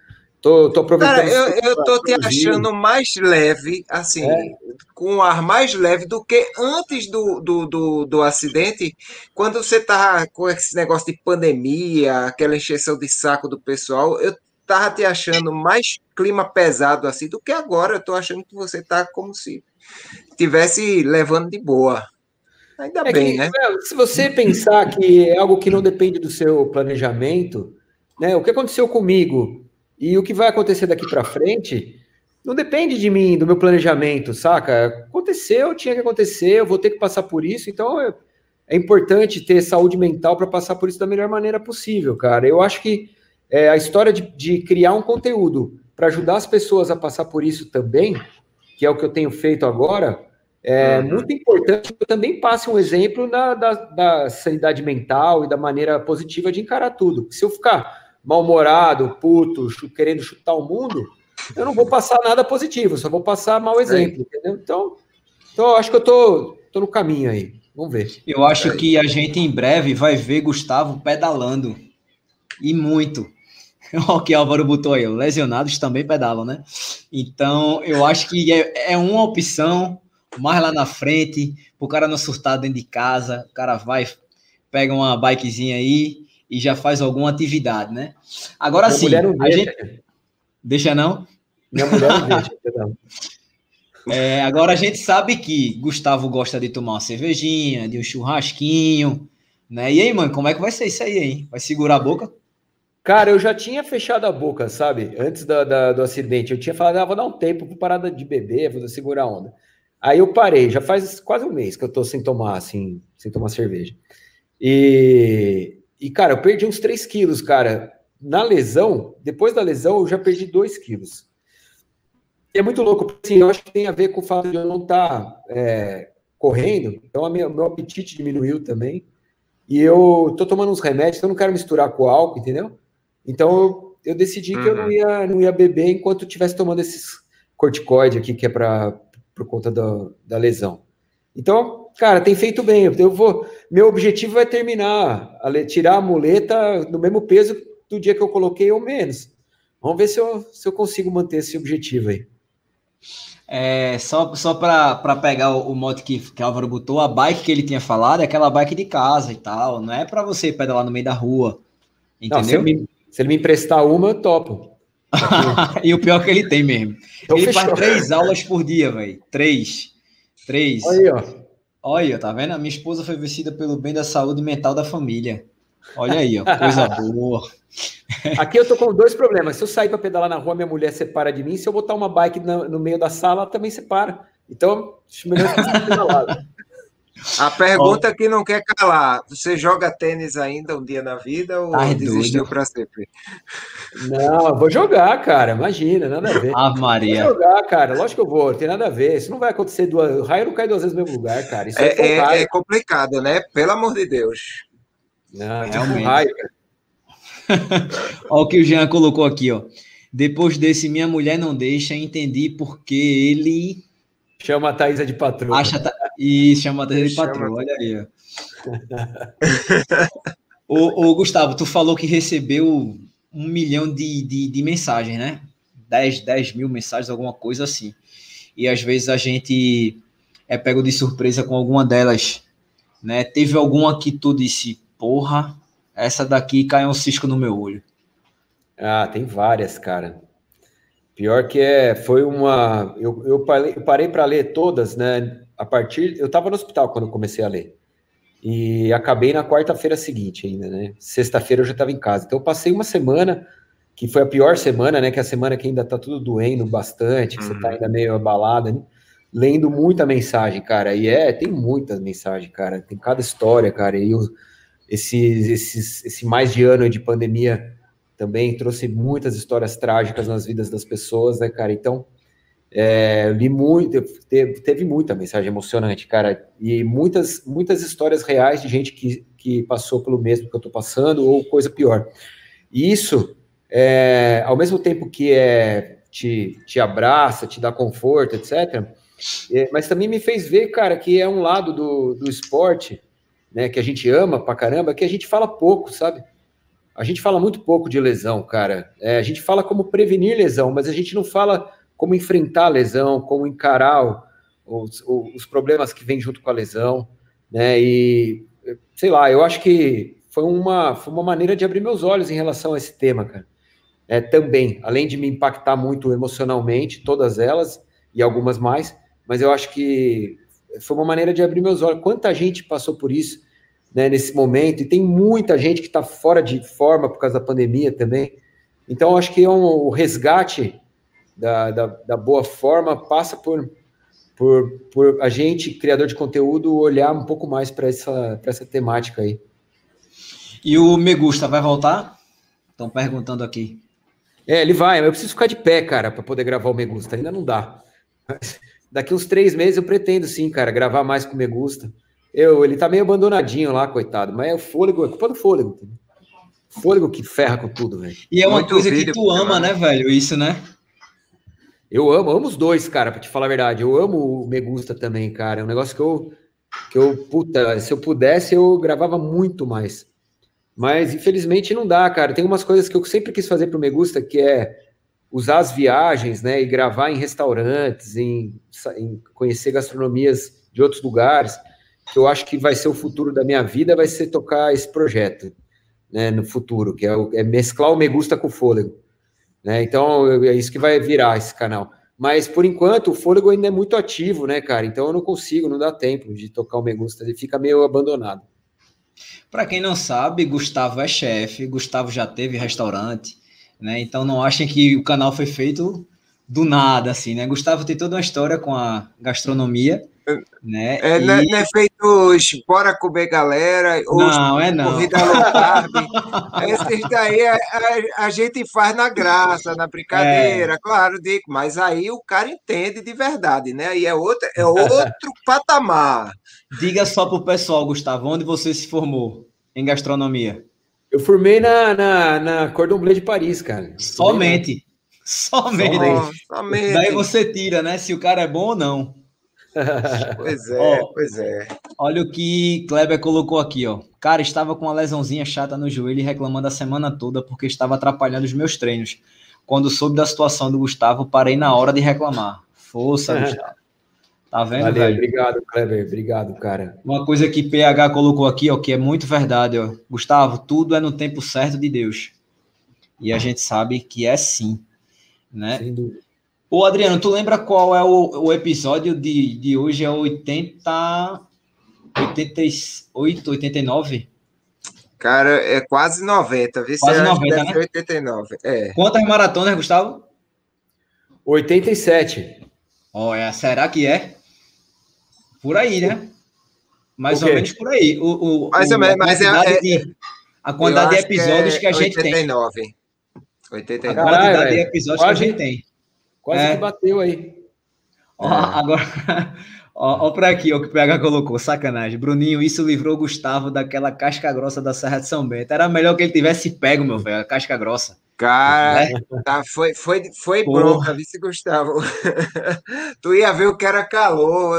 Tô, tô aproveitando. Cara, eu, eu tô te achando mais leve, assim, é. com um ar mais leve do que antes do, do, do, do, acidente, quando você tava com esse negócio de pandemia, aquela encheção de saco do pessoal. Eu tava te achando mais clima pesado assim do que agora. Eu tô achando que você tá como se tivesse levando de boa. Ainda é bem, que, né? Se você pensar que é algo que não depende do seu planejamento, né? O que aconteceu comigo? E o que vai acontecer daqui para frente não depende de mim, do meu planejamento, saca? Aconteceu, tinha que acontecer, eu vou ter que passar por isso, então é, é importante ter saúde mental para passar por isso da melhor maneira possível, cara. Eu acho que é, a história de, de criar um conteúdo para ajudar as pessoas a passar por isso também, que é o que eu tenho feito agora, é uhum. muito importante que eu também passe um exemplo da, da, da sanidade mental e da maneira positiva de encarar tudo. Se eu ficar mal-humorado, puto, querendo chutar o mundo, eu não vou passar nada positivo, só vou passar mau exemplo? Então, então acho que eu tô, tô no caminho aí. Vamos ver. Eu acho é. que a gente em breve vai ver Gustavo pedalando. E muito. o que Álvaro botou aí, lesionados também pedalam, né? Então, eu acho que é, é uma opção mais lá na frente, o cara não surtar dentro de casa, o cara vai, pega uma bikezinha aí e já faz alguma atividade, né? Agora sim, a gente. Deixa não? Minha mulher não deixa, não. É, agora a gente sabe que Gustavo gosta de tomar uma cervejinha, de um churrasquinho, né? E aí, mano, como é que vai ser isso aí, hein? Vai segurar a boca? Cara, eu já tinha fechado a boca, sabe? Antes da, da, do acidente. Eu tinha falado, ah, vou dar um tempo para parar de beber, vou segurar a onda. Aí eu parei, já faz quase um mês que eu tô sem tomar, assim, sem tomar cerveja. E, E, cara, eu perdi uns 3 quilos, cara. Na lesão, depois da lesão, eu já perdi 2 quilos. E é muito louco, porque assim, eu acho que tem a ver com o fato de eu não estar tá, é, correndo, então o meu apetite diminuiu também. E eu tô tomando uns remédios, então eu não quero misturar com álcool, entendeu? Então eu, eu decidi uhum. que eu não uhum. ia, não ia beber enquanto eu estivesse tomando esses corticoide aqui, que é para por conta do, da lesão. Então, cara, tem feito bem. Eu vou, meu objetivo é terminar, a, tirar a muleta no mesmo peso do dia que eu coloquei ou menos. Vamos ver se eu, se eu consigo manter esse objetivo aí. É, só só para pegar o, o mote que, que Álvaro botou, a bike que ele tinha falado é aquela bike de casa e tal, não é para você pedalar no meio da rua. Entendeu? Não, se, ele me, se ele me emprestar uma, eu topo. e o pior é que ele tem mesmo. Então, ele fechou. faz três aulas por dia, velho. Três. Três. Olha aí, ó. Olha, tá vendo? A minha esposa foi vencida pelo bem da saúde mental da família. Olha aí, ó, coisa boa. Aqui eu tô com dois problemas. Se eu sair para pedalar na rua, minha mulher separa de mim. Se eu botar uma bike no, no meio da sala, ela também separa. Então, melhor que. A pergunta que não quer calar: você joga tênis ainda um dia na vida ou Ai, desistiu para sempre? Não, eu vou jogar, cara. Imagina, nada a ver. Ah, Maria. Vou jogar, cara. Lógico que eu vou, não tem nada a ver. Isso não vai acontecer duas. O raio não cai duas vezes no mesmo lugar, cara. Isso é, é, é, é complicado, né? Pelo amor de Deus. Não, é realmente. Raio, Olha o que o Jean colocou aqui, ó. Depois desse, minha mulher não deixa, entendi porque ele. Chama a Thaisa de patroa. Acha. E chama a Thaisa de patroa, olha aí. ô, ô, Gustavo, tu falou que recebeu um milhão de, de, de mensagens, né? 10, 10 mil mensagens, alguma coisa assim. E às vezes a gente é pego de surpresa com alguma delas, né? Teve alguma que tu disse, porra, essa daqui caiu um cisco no meu olho. Ah, tem várias, cara. Pior que é, foi uma. Eu, eu parei, parei para ler todas, né? A partir. Eu estava no hospital quando comecei a ler. E acabei na quarta-feira seguinte ainda, né? Sexta-feira eu já estava em casa. Então eu passei uma semana, que foi a pior semana, né? Que é a semana que ainda tá tudo doendo bastante, que uhum. você tá uhum. ainda meio abalada, né? lendo muita mensagem, cara. E é, tem muitas mensagens, cara. Tem cada história, cara. E eu, esses, esses, esse mais de ano de pandemia também trouxe muitas histórias trágicas nas vidas das pessoas, né, cara? Então, é, li muito, teve, teve, muita mensagem emocionante, cara, e muitas, muitas histórias reais de gente que, que passou pelo mesmo que eu tô passando, ou coisa pior. E isso, é, ao mesmo tempo que é, te, te abraça, te dá conforto, etc., é, mas também me fez ver, cara, que é um lado do, do esporte, né, que a gente ama pra caramba, que a gente fala pouco, sabe? A gente fala muito pouco de lesão, cara. É, a gente fala como prevenir lesão, mas a gente não fala como enfrentar a lesão, como encarar os, os problemas que vêm junto com a lesão, né? E sei lá, eu acho que foi uma, foi uma maneira de abrir meus olhos em relação a esse tema, cara. É, também, além de me impactar muito emocionalmente, todas elas e algumas mais, mas eu acho que foi uma maneira de abrir meus olhos. Quanta gente passou por isso né, nesse momento, e tem muita gente que está fora de forma por causa da pandemia também. Então, acho que é um, o resgate da, da, da, boa forma passa por, por, por a gente, criador de conteúdo, olhar um pouco mais para essa, essa temática aí. E o Megusta vai voltar? Estão perguntando aqui. É, ele vai, eu preciso ficar de pé, cara, para poder gravar o Megusta. Ainda não dá. Mas daqui uns três meses eu pretendo sim, cara, gravar mais com o Megusta. Eu, ele tá meio abandonadinho lá, coitado, mas é o fôlego, é culpa do fôlego. Fôlego que ferra com tudo, velho. E é uma Muito coisa que tu ama, né, velho? Isso, né? Eu amo, amo os dois, cara, pra te falar a verdade. Eu amo o Megusta também, cara. É um negócio que eu, que eu, puta, se eu pudesse, eu gravava muito mais. Mas infelizmente não dá, cara. Tem umas coisas que eu sempre quis fazer pro Megusta, que é usar as viagens, né, e gravar em restaurantes, em, em conhecer gastronomias de outros lugares, que eu acho que vai ser o futuro da minha vida, vai ser tocar esse projeto, né, no futuro, que é, é mesclar o Me Gusta com o Fôlego, né, então é isso que vai virar esse canal. Mas, por enquanto, o Fôlego ainda é muito ativo, né, cara, então eu não consigo, não dá tempo de tocar o Me Gusta, ele fica meio abandonado. Para quem não sabe, Gustavo é chefe, Gustavo já teve restaurante, né? Então não achem que o canal foi feito do nada, assim, né? Gustavo tem toda uma história com a gastronomia, né? É, e... não, é, não, é feito os Bora Comer Galera, os Não, é não. Corrida Low Carb. Esses daí a, a- a gente faz na graça, na brincadeira, claro, Dico, mas aí o cara entende de verdade, né? Aí é outro, é outro patamar. Diga só pro pessoal, Gustavo, onde você se formou em gastronomia? Eu formei na, na, na Cordon Bleu de Paris, cara. Somente. Somente. Só- somente. Daí você tira, né? Se o cara é bom ou não. Pois é, Ó. pois é. Olha o que Kleber colocou aqui, ó. Cara, estava com uma lesãozinha chata no joelho e reclamando a semana toda porque estava atrapalhando os meus treinos. Quando soube da situação do Gustavo, parei na hora de reclamar. Força, Gustavo. Tá vendo, Valeu, velho? obrigado, Kleber. Obrigado, cara. Uma coisa que PH colocou aqui, ó, que é muito verdade, ó. Gustavo, tudo é no tempo certo de Deus. E a gente sabe que é sim, né? Sem dúvida. Ô, Adriano, tu lembra qual é o, o episódio de, de hoje? É 80... 88, 89? Cara, é quase 90, viu? Quase Você acha que 90, deve né? ser 89. É. Quantas maratonas, Gustavo? 87. Ó, é, será que é? Por aí, né? Mais ou menos por aí. O, o, Mais ou menos, a mas é- quantidade é- de, a quantidade de acho que episódios é que, a gente tem. 89. A 89. Caralho, quantidade de velho. episódios Quase- que a gente tem. Quase É. que bateu aí. Ó, É. agora, ó, ó pra aqui, ó, o que o PH colocou, sacanagem. Bruninho, isso livrou o Gustavo daquela casca grossa da Serra de São Bento. Era melhor que ele tivesse pego, meu velho, a casca grossa. Cara, né? tá, foi, foi, foi Porra. bronca, vice Gustavo. tu ia ver o que era calor.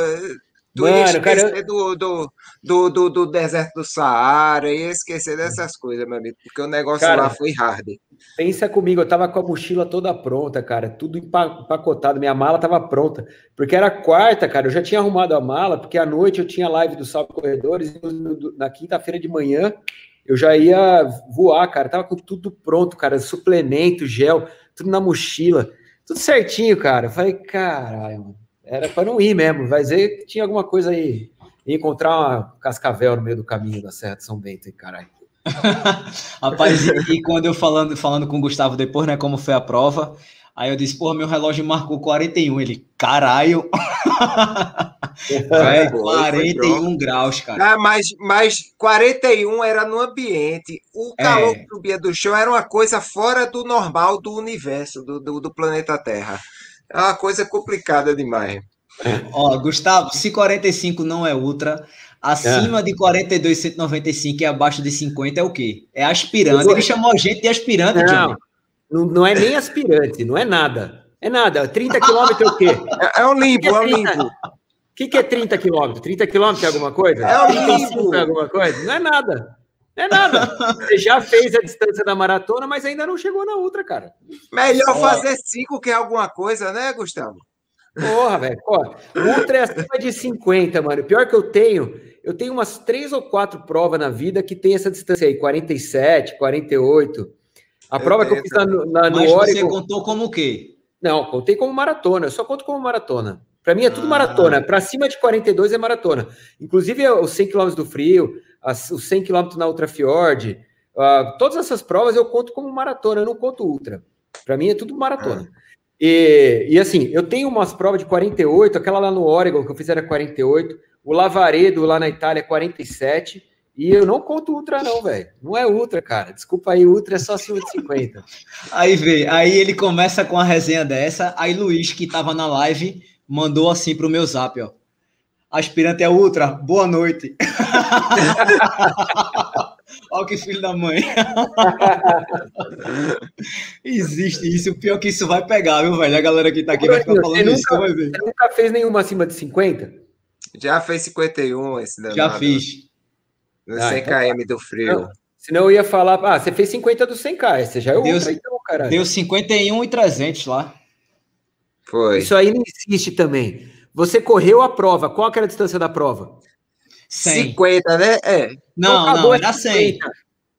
Tu ia Mano, cara, esquecer do, do, do, do, do deserto do Saara, ia esquecer dessas coisas, meu amigo, porque o negócio Cara, lá foi hard. Pensa comigo, eu tava com a mochila toda pronta, cara, tudo empa- empacotado, minha mala tava pronta, porque era quarta, cara, eu já tinha arrumado a mala, porque à noite eu tinha live do Salve Corredores, e na quinta-feira de manhã eu já ia voar, cara, tava com tudo pronto, cara, suplemento, gel, tudo na mochila, tudo certinho, cara, eu falei, caralho, mano, era pra não ir mesmo, vai dizer que tinha alguma coisa aí, ia encontrar uma cascavel no meio do caminho da Serra de São Bento, hein, caralho. Rapaz, e, e quando eu falando, falando com o Gustavo depois, né, como foi a prova, aí eu disse, porra, meu relógio marcou 41. Ele, caralho, Foi, é, foi 41 graus, cara. Ah, mas, mas 41 era no ambiente. O calor É. que subia do chão era uma coisa fora do normal do universo, do, do, do planeta Terra. É uma coisa complicada demais. Ó, Gustavo, se 45 não é ultra, acima de 42, 195 e abaixo de 50 é o quê? É aspirante. Ele chamou a gente de aspirante, Não, não, não é nem aspirante, não é nada. É nada. 30 quilômetros é o quê? É, é um limbo, é um limbo. O que, que é 30 quilômetros? 30 quilômetros é alguma coisa? É 35 limbo. é alguma coisa? Não é nada. Não é nada. Você já fez a distância da maratona, mas ainda não chegou na outra, cara. Melhor fazer cinco que alguma coisa, né, Gustavo? Porra, velho. Ó, Ultra é acima de 50, mano. Pior que eu tenho, eu tenho umas três ou quatro provas na vida que tem essa distância aí, 47, 48. A Eu prova que eu fiz lá no, na- no Mas você Oregon... contou como o quê? Não, contei como maratona, eu só conto como maratona. Para mim é tudo Ah. maratona, para cima de 42 é maratona. Inclusive os 100 km do frio, as- os 100 km na Ultra Fjord, ah, todas essas provas eu conto como maratona, eu não conto ultra. Para mim é tudo maratona. E, e assim, eu tenho umas provas de 48, aquela lá no Oregon que eu fiz era 48, o Lavaredo lá na Itália é 47, e eu não conto ultra não, velho. Não é ultra, cara. Desculpa aí, ultra é só acima de 50. Aí vê, aí ele começa com a resenha dessa, aí Luiz, que tava na live, mandou assim pro meu zap, ó. Aspirante é ultra, boa noite. Olha que filho da mãe. Existe isso, o pior é que isso vai pegar, viu, velho? A galera que tá aqui vai ficar falando Você isso, nunca-. Você nunca fez nenhuma acima de 50? Já fez 51 esse danado. Já fiz. No Ah, 100 então km do frio. Não. Senão eu ia falar, ah, você fez 50 do 100k, você já é ultra então, caralho. Deu 51 e 300 lá. Foi. Isso aí não existe também. Você correu a prova, qual que era a distância da prova? 100. 50, né? É. Não, acabou não, era 100. 50.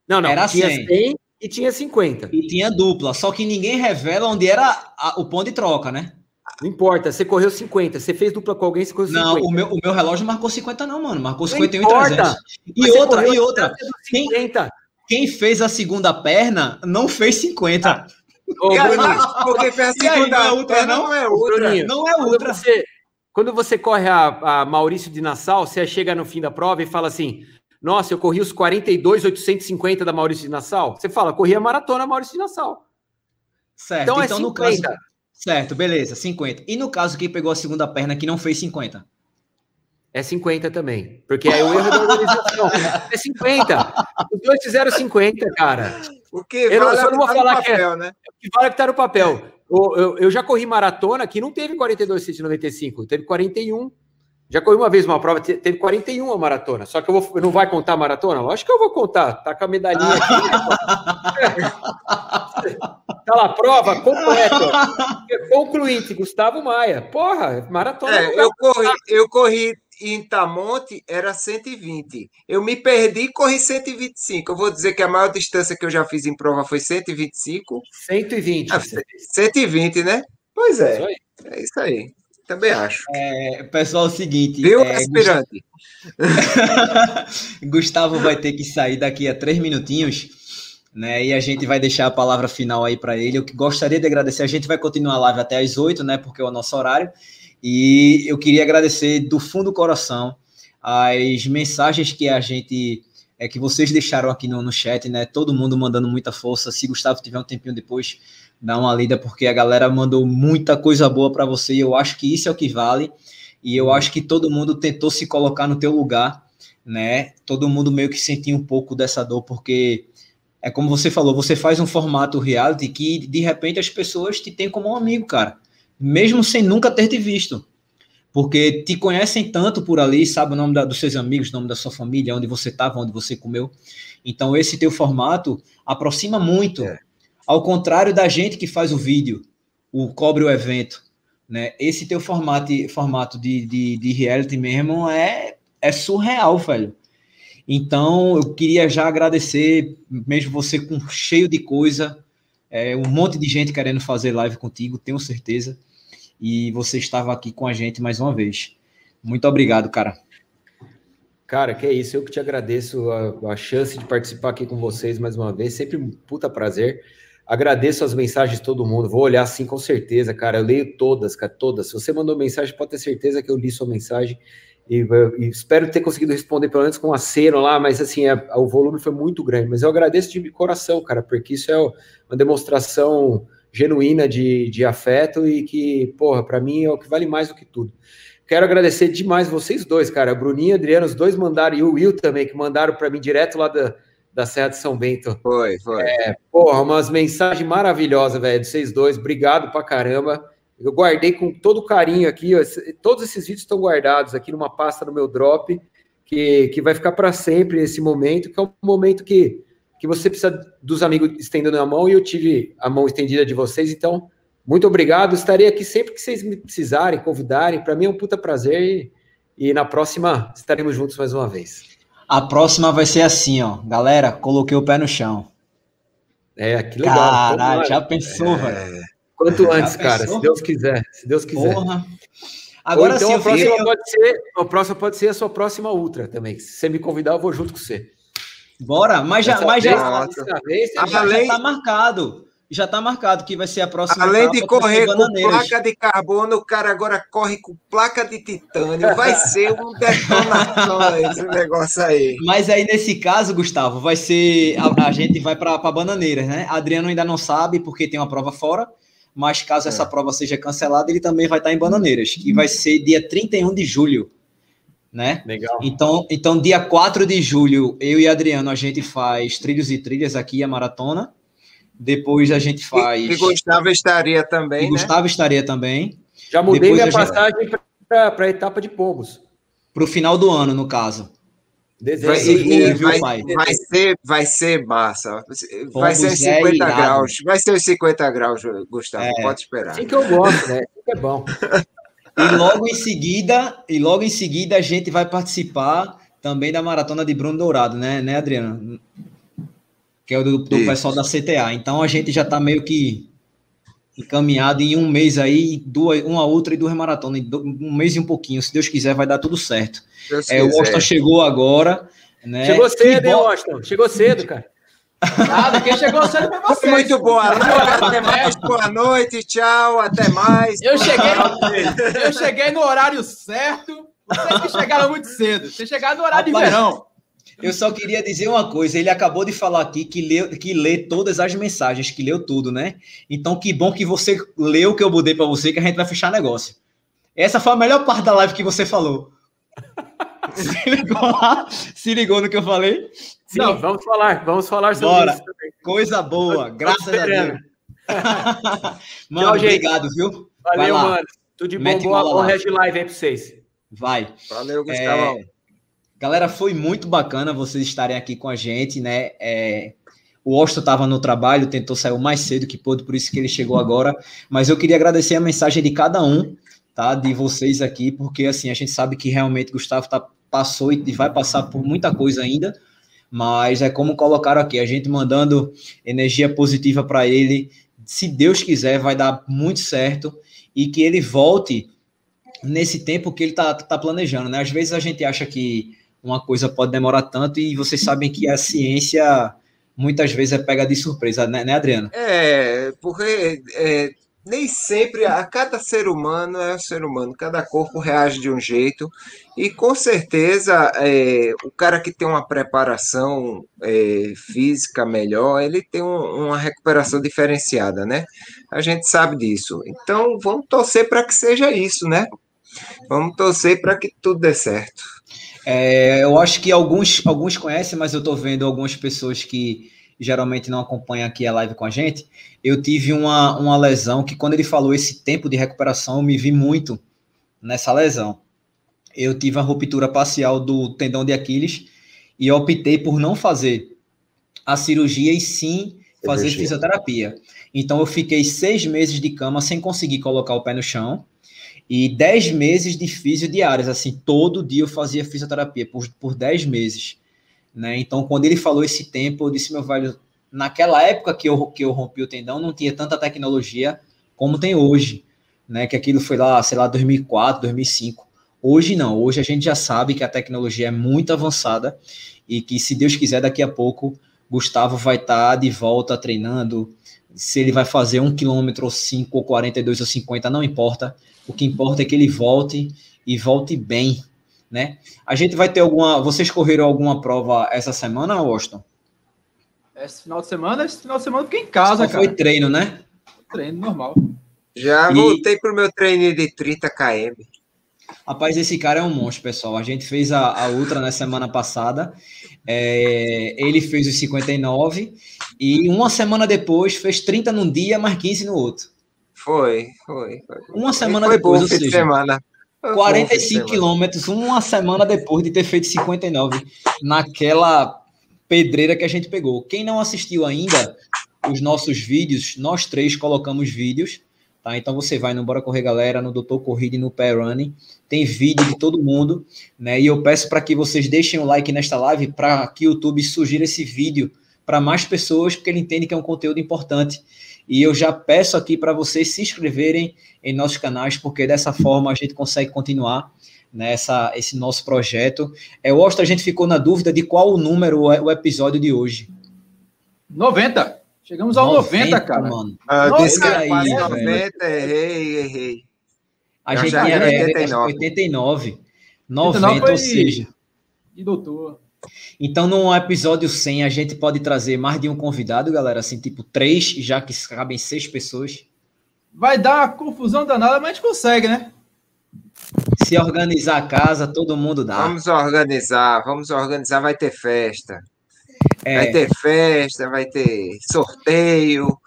Não, não, Era tinha 100. 100 e tinha 50. E tinha dupla, só que ninguém revela onde era a- o ponto de troca, né? Não importa, você correu 50, você fez dupla com alguém, você correu 50. Não, o meu, o meu relógio marcou 50 não, mano. Marcou Não 51 e importa. 300. E outra, e outra. Quem, 50. quem fez a segunda perna não fez 50. Ô, Bruninho, Porque fez a E aí, segunda não é ultra, perna, não? não é Ô, ultra. Bruninho, Não é quando ultra. você, quando você corre a, a Maurício de Nassau, você chega no fim da prova e fala assim: Nossa, eu corri os 42,850 da Maurício de Nassau. Você fala, corri a maratona Maurício de Nassau. Certo. Então, é então é no caso. Certo, beleza, 50. E no caso, quem pegou a segunda perna que não fez 50? É 50 também. Porque é o erro da organização. É 50. Os dois fizeram 50, cara. O que eu, vale eu não vou tá falar papel, que é, né? O que vale é que tá no papel. Eu, eu, eu já corri maratona que não teve 42,195, teve 41. Já corri uma vez uma prova, teve 41 a maratona. Só que eu, vou, não vai contar a maratona? Lógico que eu vou contar. Tá com a medalhinha aqui. tá lá, prova completa. Concluinte, Gustavo Maia. Porra, maratona. É, eu, corri, eu corri em Tamonte era 120. Eu me perdi e corri 125. Eu vou dizer que a maior distância que eu já fiz em prova foi 125. 120. Ah, 120, né? Pois é. Isso é isso aí. Também acho. É, pessoal, é o seguinte. Viu, é, aspirante? Gustavo vai ter que sair daqui a três minutinhos. Né, e a gente vai deixar a palavra final aí para ele. Eu gostaria de agradecer. A gente vai continuar a live até às oito, né? Porque é o nosso horário. E eu queria agradecer do fundo do coração as mensagens que a gente é que vocês deixaram aqui no, no chat, né? Todo mundo mandando muita força. Se Gustavo tiver um tempinho depois, dá uma lida, porque a galera mandou muita coisa boa para você. E eu acho que isso é o que vale. E eu acho que todo mundo tentou se colocar no teu lugar, né? Todo mundo meio que sentiu um pouco dessa dor, porque é como você falou, você faz um formato reality que de repente as pessoas te têm como um amigo, cara mesmo sem nunca ter te visto. Porque te conhecem tanto por ali, sabe o nome da, dos seus amigos, o nome da sua família, onde você estava, onde você comeu. Então, esse teu formato aproxima muito. É. Ao contrário da gente que faz o vídeo, o cobre o evento. Né? Esse teu formato, formato de, de, de reality mesmo é, é surreal, velho. Então, eu queria já agradecer, mesmo você com cheio de coisa, é, um monte de gente querendo fazer live contigo, tenho certeza. E você estava aqui com a gente mais uma vez. Muito obrigado, cara. Cara, que é isso. Eu que te agradeço a, a chance de participar aqui com vocês mais uma vez. Sempre um puta prazer. Agradeço as mensagens de todo mundo. Vou olhar sim, com certeza, cara. Eu leio todas, cara, todas. Se você mandou mensagem, pode ter certeza que eu li sua mensagem. E, e, espero ter conseguido responder pelo menos com aceno lá, mas assim, é, o volume foi muito grande. Mas eu agradeço de coração, cara, porque isso é uma demonstração genuína de, de afeto e que, porra, para mim é o que vale mais do que tudo. Quero agradecer demais vocês dois, cara. Bruninho e Adriano, os dois mandaram, e o Will também, que mandaram para mim direto lá da, da Serra de São Bento. Foi, foi. É, porra, umas mensagens maravilhosas, velho, de vocês dois. Obrigado pra caramba. Eu guardei com todo carinho aqui, todos esses vídeos estão guardados aqui numa pasta no meu drop, que, que vai ficar para sempre esse momento, que é um momento que, que você precisa dos amigos estendendo a mão e eu tive a mão estendida de vocês, então, muito obrigado. Estarei aqui sempre que vocês me precisarem, convidarem. Para mim é um puta prazer e, e na próxima estaremos juntos mais uma vez. A próxima vai ser assim, ó. Galera, coloquei o pé no chão. É, que legal. Caralho, já pensou, é... velho? Quanto antes, cara, se Deus quiser. Se Deus quiser. Porra. Agora então, sim, a próxima, eu... pode ser, a próxima pode ser a sua próxima ultra também. Se você me convidar, eu vou junto com você. Bora, mas já, mas já, já, já tá marcado. Já tá marcado que vai ser a próxima. Além de correr com placa de carbono, o cara agora corre com placa de titânio. Vai ser um detonação esse negócio aí. Mas aí, nesse caso, Gustavo, vai ser. A, a gente vai para Bananeiras, né? Adriano ainda não sabe, porque tem uma prova fora mas caso é. essa prova seja cancelada, ele também vai estar em Bananeiras, que vai ser dia 31 de julho, né? Legal. Então, então dia 4 de julho, eu e Adriano, a gente faz trilhos e trilhas aqui, a maratona. Depois a gente faz... E, e Gustavo estaria também, e né? Gustavo estaria também. Já mudei Depois minha passagem gente... para a etapa de Pomos. Para o final do ano, no caso. Vai, e, vai, vai, ser, vai ser massa. Vai ser 50 é graus. Vai ser 50 graus, Gustavo. É. Pode esperar. Assim que eu gosto, né? Assim que é bom. E logo em seguida, e logo em seguida a gente vai participar também da maratona de Bruno Dourado, né, né Adriano? Que é o do, do pessoal da CTA. Então a gente já está meio que encaminhado em um mês aí, duas, uma outra e duas maratonas, um mês e um pouquinho. Se Deus quiser, vai dar tudo certo. é, o Washington chegou agora. Né? Chegou cedo, hein, Washington? Chegou cedo, cara. Nada, quem chegou cedo foi você. Muito boa. Até mais. Boa noite. Tchau. Até mais. Eu cheguei, eu cheguei no horário certo. Vocês que chegaram muito cedo. Vocês chegaram no horário Rapaz, de verão. Eu só queria dizer uma coisa. Ele acabou de falar aqui que leu, que lê todas as mensagens, que leu tudo, né? Então, que bom que você leu o que eu mudei para você, que a gente vai fechar negócio. Essa foi a melhor parte da live que você falou. Se ligou lá? Se ligou no que eu falei? Sim, Não. vamos falar, vamos falar sobre Bora. isso. Também. Coisa boa, graças a Deus. mano, Tchau, obrigado, viu? Valeu, mano. Tudo de bom, boa, Red Live aí pra vocês. Vai. Valeu, Gustavo. É... Galera, foi muito bacana vocês estarem aqui com a gente, né? É... O Austin estava no trabalho, tentou sair o mais cedo que pôde, por isso que ele chegou agora. Mas eu queria agradecer a mensagem de cada um tá? De vocês aqui, porque assim, a gente sabe que realmente Gustavo tá, passou e vai passar por muita coisa ainda, mas é como colocaram aqui, a gente mandando energia positiva para ele, se Deus quiser, vai dar muito certo e que ele volte nesse tempo que ele tá, tá planejando, né? Às vezes a gente acha que uma coisa pode demorar tanto e vocês sabem que a ciência muitas vezes é pega de surpresa, né, né Adriano? É, porque é, nem sempre a cada ser humano é um ser humano, cada corpo reage de um jeito e com certeza é, o cara que tem uma preparação é, física melhor, ele tem um, uma recuperação diferenciada, né? A gente sabe disso. Então vamos torcer para que seja isso, né? Vamos torcer para que tudo dê certo. É, eu acho que alguns, alguns conhecem, mas eu estou vendo algumas pessoas que geralmente não acompanham aqui a live com a gente, eu tive uma, uma lesão que quando ele falou esse tempo de recuperação, eu me vi muito nessa lesão. Eu tive a ruptura parcial do tendão de Aquiles e optei por não fazer a cirurgia e sim fazer cirurgia. fisioterapia. Então eu fiquei seis meses de cama sem conseguir colocar o pé no chão e dez meses de diários, assim, todo dia eu fazia fisioterapia por, por dez meses. Né? Então, quando ele falou esse tempo, eu disse, meu velho, naquela época que eu, que eu rompi o tendão, não tinha tanta tecnologia como tem hoje, né? Que aquilo foi lá, sei lá, 2004, 2005. Hoje não, hoje a gente já sabe que a tecnologia é muito avançada e que, se Deus quiser, daqui a pouco, Gustavo vai estar tá de volta treinando. Se ele vai fazer um quilômetro, ou cinco, ou 42 ou 50, não importa. O que importa é que ele volte e volte bem, né? A gente vai ter alguma. Vocês correram alguma prova essa semana, Washington? Esse final de semana, esse final de semana eu fiquei em casa, Só cara. Foi treino, né? Treino normal. Já e... voltei pro meu treino de 30 km. Rapaz, esse cara é um monstro, pessoal. A gente fez a, a Ultra na semana passada. É, ele fez os 59 e uma semana depois fez 30 num dia, mais 15 no outro. Foi, foi. foi. Uma semana foi depois, bom, ou seja, semana. 45 quilômetros, uma semana depois de ter feito 59, naquela pedreira que a gente pegou. Quem não assistiu ainda os nossos vídeos, nós três colocamos vídeos, tá? Então você vai no Bora Correr Galera, no Doutor Corrida e no Pé Running, tem vídeo de todo mundo, né? E eu peço para que vocês deixem o like nesta live para que o YouTube sugira esse vídeo para mais pessoas, porque ele entende que é um conteúdo importante. E eu já peço aqui para vocês se inscreverem em nossos canais, porque dessa forma a gente consegue continuar nessa esse nosso projeto. É, Washington, a gente ficou na dúvida de qual o número é o episódio de hoje. 90. Chegamos ao 90, 90 cara. Mano. Ah, disse que aí, 90, errei, errei. A gente tinha 89. 89. 90, ou seja. E doutor. Então, no episódio 100, a gente pode trazer mais de um convidado, galera, assim, tipo três, já que cabem seis pessoas. Vai dar confusão danada, mas a gente consegue, né? Se organizar a casa, todo mundo dá. Vamos organizar, vamos organizar, vai ter festa. É. Vai ter festa, vai ter sorteio.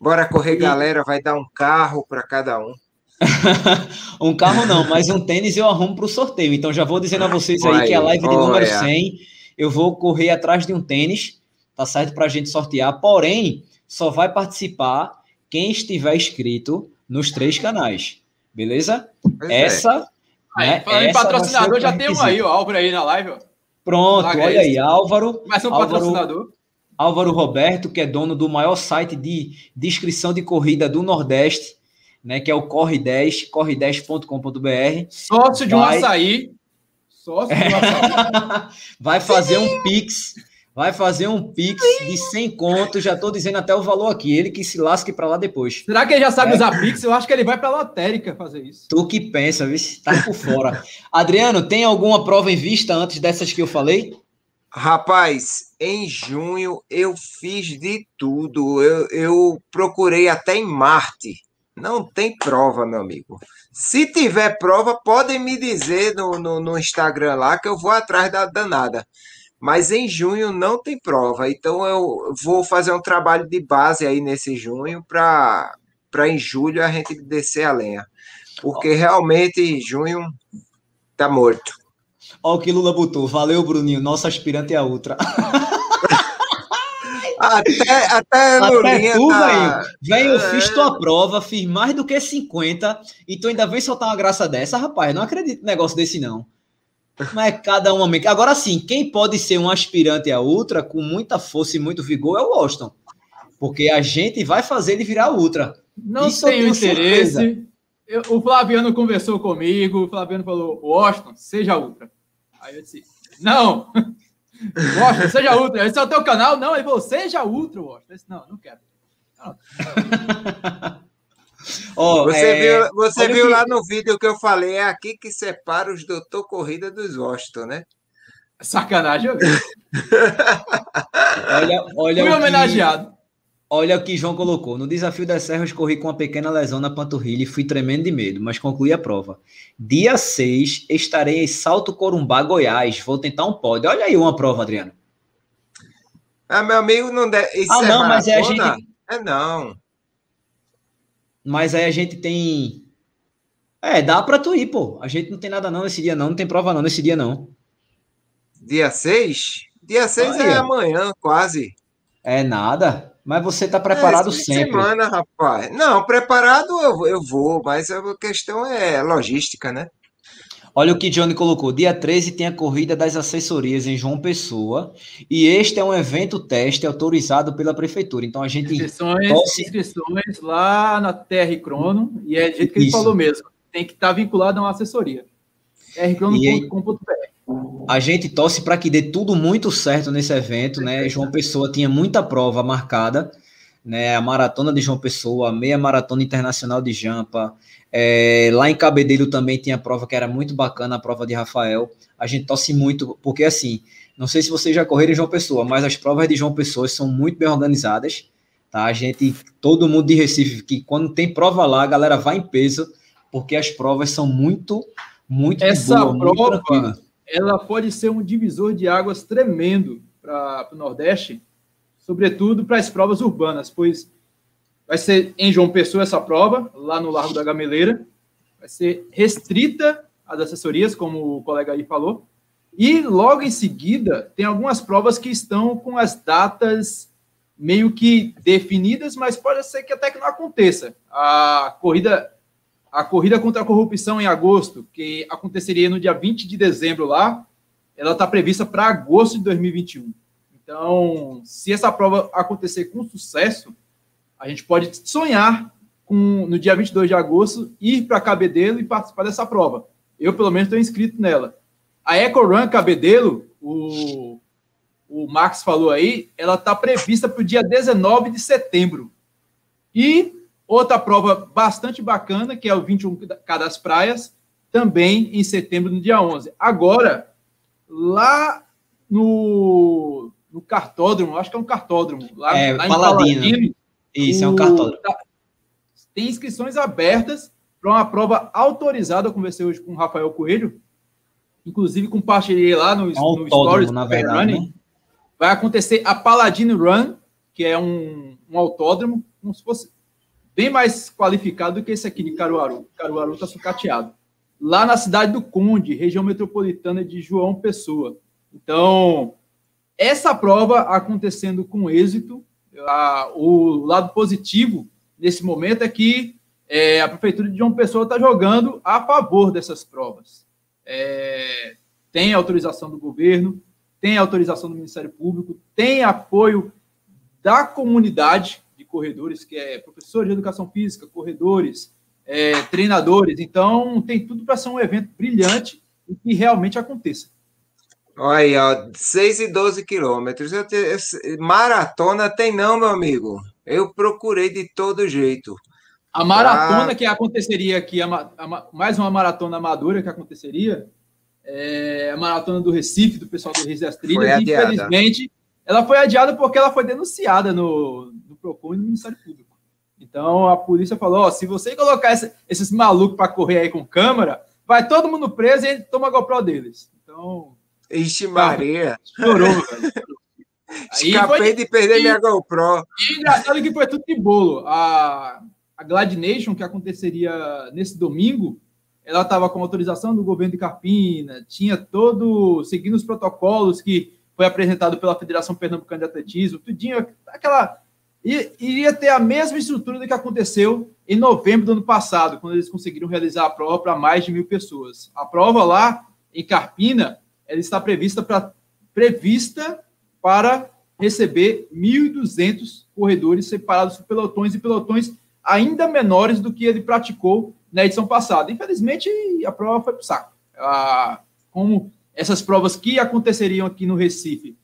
Bora correr, e... galera, vai dar um carro para cada um. um carro não, mas um tênis eu arrumo para o sorteio. Então já vou dizendo a vocês aí, que a live de número 100 eu vou correr atrás de um tênis, tá certo? Para a gente sortear. Porém, só vai participar quem estiver inscrito nos três canais. Beleza? Pois é. essa. É. Né, aí, essa patrocinador, já tem um aí, o Álvaro aí na live. Ó. Pronto, olha aí, Álvaro. Mais um Álvaro, patrocinador. Álvaro Roberto, que é dono do maior site de descrição de corrida do Nordeste, né, que é o Corre10, corre10.com.br. Sócio de um açaí. De um açaí. vai fazer um Pix vai fazer um pix de 100 contos, já tô dizendo até o valor aqui, ele que se lasque para lá depois. Será que ele já sabe é. usar pix? Eu acho que ele vai para lotérica fazer isso. Tu que pensa, viu? Tá por fora. Adriano, tem alguma prova em vista antes dessas que eu falei? Rapaz, em junho eu fiz de tudo. Eu, eu procurei até em Marte. Não tem prova, meu amigo. Se tiver prova, podem me dizer no, no, no Instagram lá que eu vou atrás da danada. Mas em junho não tem prova. Então eu vou fazer um trabalho de base aí nesse junho para em julho a gente descer a lenha. Porque realmente junho tá morto. Olha o que Lula botou. Valeu, Bruninho. Nosso aspirante é a outra. Até, até, até tu, tá... velho. eu é... fiz tua prova, fiz mais do que 50, e tu ainda vem soltar uma graça dessa, rapaz. Não acredito no negócio desse, não. Mas é cada um momento. Agora sim, quem pode ser um aspirante a ultra com muita força e muito vigor é o Washington. Porque a gente vai fazer ele virar ultra. Não Isso tenho interesse. Eu, o Flaviano conversou comigo, o Flaviano falou: Washington, seja ultra. Aí eu disse: Não, Washington, seja ultra. Esse é o teu canal? Não, ele falou: Seja ultra, Washington. Eu disse, não, não quero. Oh, você é... viu, você viu que... lá no vídeo que eu falei, é aqui que separa os doutor corrida dos Washington, né? Sacanagem. olha, olha Fui homenageado. Que, olha o que João colocou. No desafio das serras, corri com uma pequena lesão na panturrilha e fui tremendo de medo, mas concluí a prova. Dia 6, estarei em Salto Corumbá, Goiás. Vou tentar um pódio. Olha aí uma prova, Adriano. Ah, meu amigo, não deve. Isso ah, é não, mas é a gente. É não. Mas aí a gente tem. É, dá pra tu ir, pô. A gente não tem nada não nesse dia, não. Não tem prova não nesse dia, não. Dia 6? Dia 6 é amanhã, quase. É nada. Mas você tá preparado é, sempre. semana, rapaz. Não, preparado eu, eu vou, mas a questão é logística, né? Olha o que Johnny colocou. Dia 13 tem a corrida das assessorias em João Pessoa. E este é um evento teste autorizado pela prefeitura. Então a gente. Inscrições, torce... inscrições lá na TR Crono. E é do jeito que ele Isso. falou mesmo. Tem que estar vinculado a uma assessoria. trcrono.com.br. A gente torce para que dê tudo muito certo nesse evento, né? João Pessoa tinha muita prova marcada, né? A maratona de João Pessoa, a meia maratona internacional de Jampa, é, lá em Cabedelo também tinha prova que era muito bacana, a prova de Rafael. A gente torce muito, porque assim, não sei se vocês já correram em João Pessoa, mas as provas de João Pessoa são muito bem organizadas. Tá? A gente, todo mundo de Recife, que quando tem prova lá, a galera vai em peso, porque as provas são muito, muito Essa boa, prova, muito ela pode ser um divisor de águas tremendo para o Nordeste, sobretudo para as provas urbanas, pois Vai ser em João Pessoa essa prova, lá no Largo da Gameleira. Vai ser restrita às assessorias, como o colega aí falou. E logo em seguida, tem algumas provas que estão com as datas meio que definidas, mas pode ser que até que não aconteça. A corrida a corrida contra a corrupção em agosto, que aconteceria no dia 20 de dezembro lá, ela está prevista para agosto de 2021. Então, se essa prova acontecer com sucesso, a gente pode sonhar com, no dia 22 de agosto, ir para Cabedelo e participar dessa prova. Eu, pelo menos, estou inscrito nela. A Eco Run Cabedelo, o, o Max falou aí, ela está prevista para o dia 19 de setembro. E outra prova bastante bacana, que é o 21K das Praias, também em setembro, no dia 11. Agora, lá no, no cartódromo, acho que é um cartódromo, lá, é, lá em Paladino. Paladino isso, é um cartódromo. Tá, tem inscrições abertas para uma prova autorizada. Eu conversei hoje com o Rafael Coelho, inclusive compartilhei lá no, no Stories na verdade, Running. Né? Vai acontecer a Paladino Run, que é um, um autódromo, como se fosse bem mais qualificado do que esse aqui de Caruaru. Caruaru está sucateado. Lá na cidade do Conde, região metropolitana de João Pessoa. Então, essa prova acontecendo com êxito, a, o lado positivo nesse momento é que é, a Prefeitura de João Pessoa está jogando a favor dessas provas. É, tem autorização do governo, tem autorização do Ministério Público, tem apoio da comunidade de corredores, que é professores de educação física, corredores, é, treinadores. Então, tem tudo para ser um evento brilhante e que realmente aconteça. Olha aí, ó, 6 e 12 quilômetros. Maratona tem não, meu amigo. Eu procurei de todo jeito. A maratona que aconteceria aqui, a, a, mais uma maratona amadora que aconteceria, é a maratona do Recife, do pessoal do Reis das Trilhas, infelizmente, ela foi adiada porque ela foi denunciada no PROCON e no Ministério Público. Então a polícia falou: ó, se você colocar esse, esses malucos para correr aí com câmera, vai todo mundo preso e toma a GoPro deles. Então. Ixi, Maria. Chorou, velho. Escapei foi, de perder e, minha GoPro. E engraçado que foi tudo de bolo. A, a Glad Nation, que aconteceria nesse domingo, ela estava com autorização do governo de Carpina, tinha todo, seguindo os protocolos que foi apresentado pela Federação Pernambucana de Atletismo, tudinho, aquela. Iria ter a mesma estrutura do que aconteceu em novembro do ano passado, quando eles conseguiram realizar a prova para mais de mil pessoas. A prova lá em Carpina, ela está prevista para prevista para receber 1.200 corredores separados por pelotões e pelotões ainda menores do que ele praticou na edição passada. Infelizmente, a prova foi para o saco. Ah, como essas provas que aconteceriam aqui no Recife,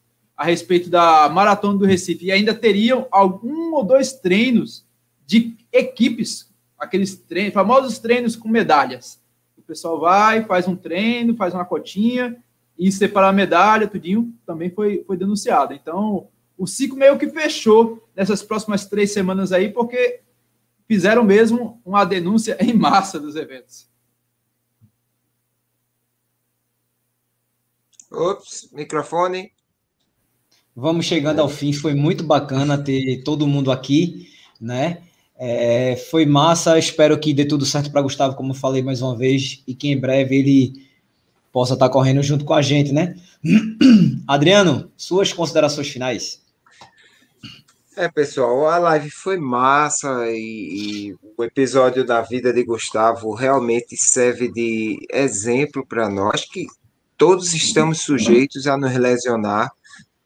a respeito da maratona do Recife, e ainda teriam algum ou dois treinos de equipes, aqueles treinos, famosos treinos com medalhas. O pessoal vai, faz um treino, faz uma cotinha e separar a medalha, tudinho, também foi, foi denunciado. Então, o ciclo meio que fechou nessas próximas três semanas aí, porque fizeram mesmo uma denúncia em massa dos eventos. Ops, microfone. Vamos chegando ao fim, foi muito bacana ter todo mundo aqui, né? É, foi massa, espero que dê tudo certo para Gustavo, como falei mais uma vez, e que em breve ele possa estar correndo junto com a gente, né? Adriano, suas considerações finais. É, pessoal, a live foi massa e, e, o episódio da vida de Gustavo realmente serve de exemplo para nós que todos estamos sujeitos a nos lesionar.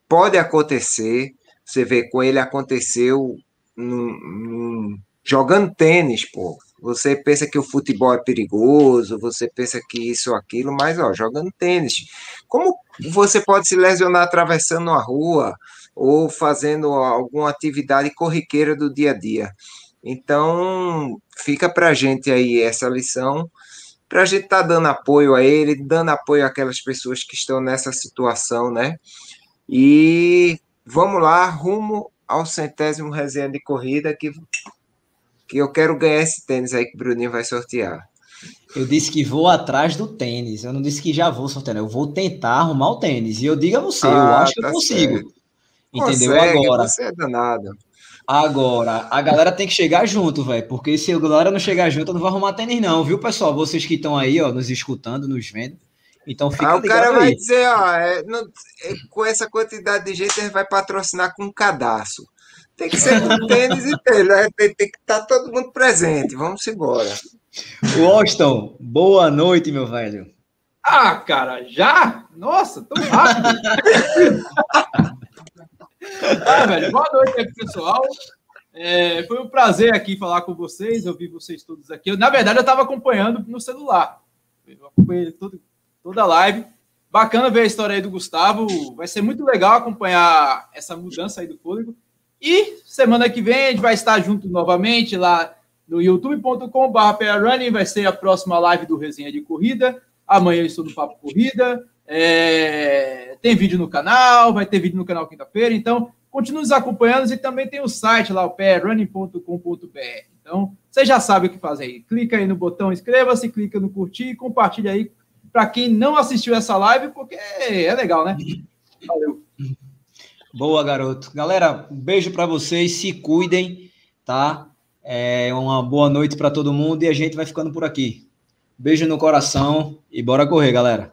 Pode acontecer, você vê, com ele aconteceu num, num, jogando tênis, pô. Você pensa que o futebol é perigoso, você pensa que isso ou aquilo, mas ó, jogando tênis. Como você pode se lesionar atravessando a rua? ou fazendo alguma atividade corriqueira do dia a dia. Então, fica para a gente aí essa lição, para a gente estar tá dando apoio a ele, dando apoio àquelas pessoas que estão nessa situação, né? E vamos lá, rumo ao centésimo resenha de corrida, que, que eu quero ganhar esse tênis aí que o Bruninho vai sortear. Eu disse que vou atrás do tênis. Eu não disse que já vou sortear. Eu vou tentar arrumar o tênis. E eu digo a você, ah, eu acho que tá eu consigo. Certo. Entendeu? Consegue, agora. Você é danado. Agora, a galera tem que chegar junto, velho. Porque se a galera não chegar junto, eu não vou arrumar tênis, não, viu, pessoal? Vocês que estão aí, ó, nos escutando, nos vendo. Então fica ah, o cara vai aí. dizer, ó, é, não, é, com essa quantidade de gente, ele vai patrocinar com um cadastro. Tem que ser com tênis e tênis, né? tem, tem, que estar tá todo mundo presente. Vamos embora. Washington, boa noite, meu velho. Ah, cara, já? Nossa, tão rápido. Ah, velho, boa noite aí, pessoal. É, foi um prazer aqui falar com vocês, eu vi vocês todos aqui. Eu, na verdade, eu estava acompanhando no celular. Eu acompanhei todo, toda a live. Bacana ver a história aí do Gustavo. Vai ser muito legal acompanhar essa mudança aí do fôlego. E semana que vem a gente vai estar junto novamente lá no youtube.com.br vai ser a próxima live do Resenha de Corrida. Amanhã eu estou no Papo Corrida. É, tem vídeo no canal, vai ter vídeo no canal quinta-feira, então continue nos acompanhando e também tem o site lá, o prunning.com.br. Então, você já sabe o que fazer aí. Clica aí no botão inscreva-se, clica no curtir e compartilha aí para quem não assistiu essa live, porque é legal, né? Valeu. Boa, garoto. Galera, um beijo para vocês, se cuidem, tá? É uma boa noite para todo mundo e a gente vai ficando por aqui. Beijo no coração e bora correr, galera.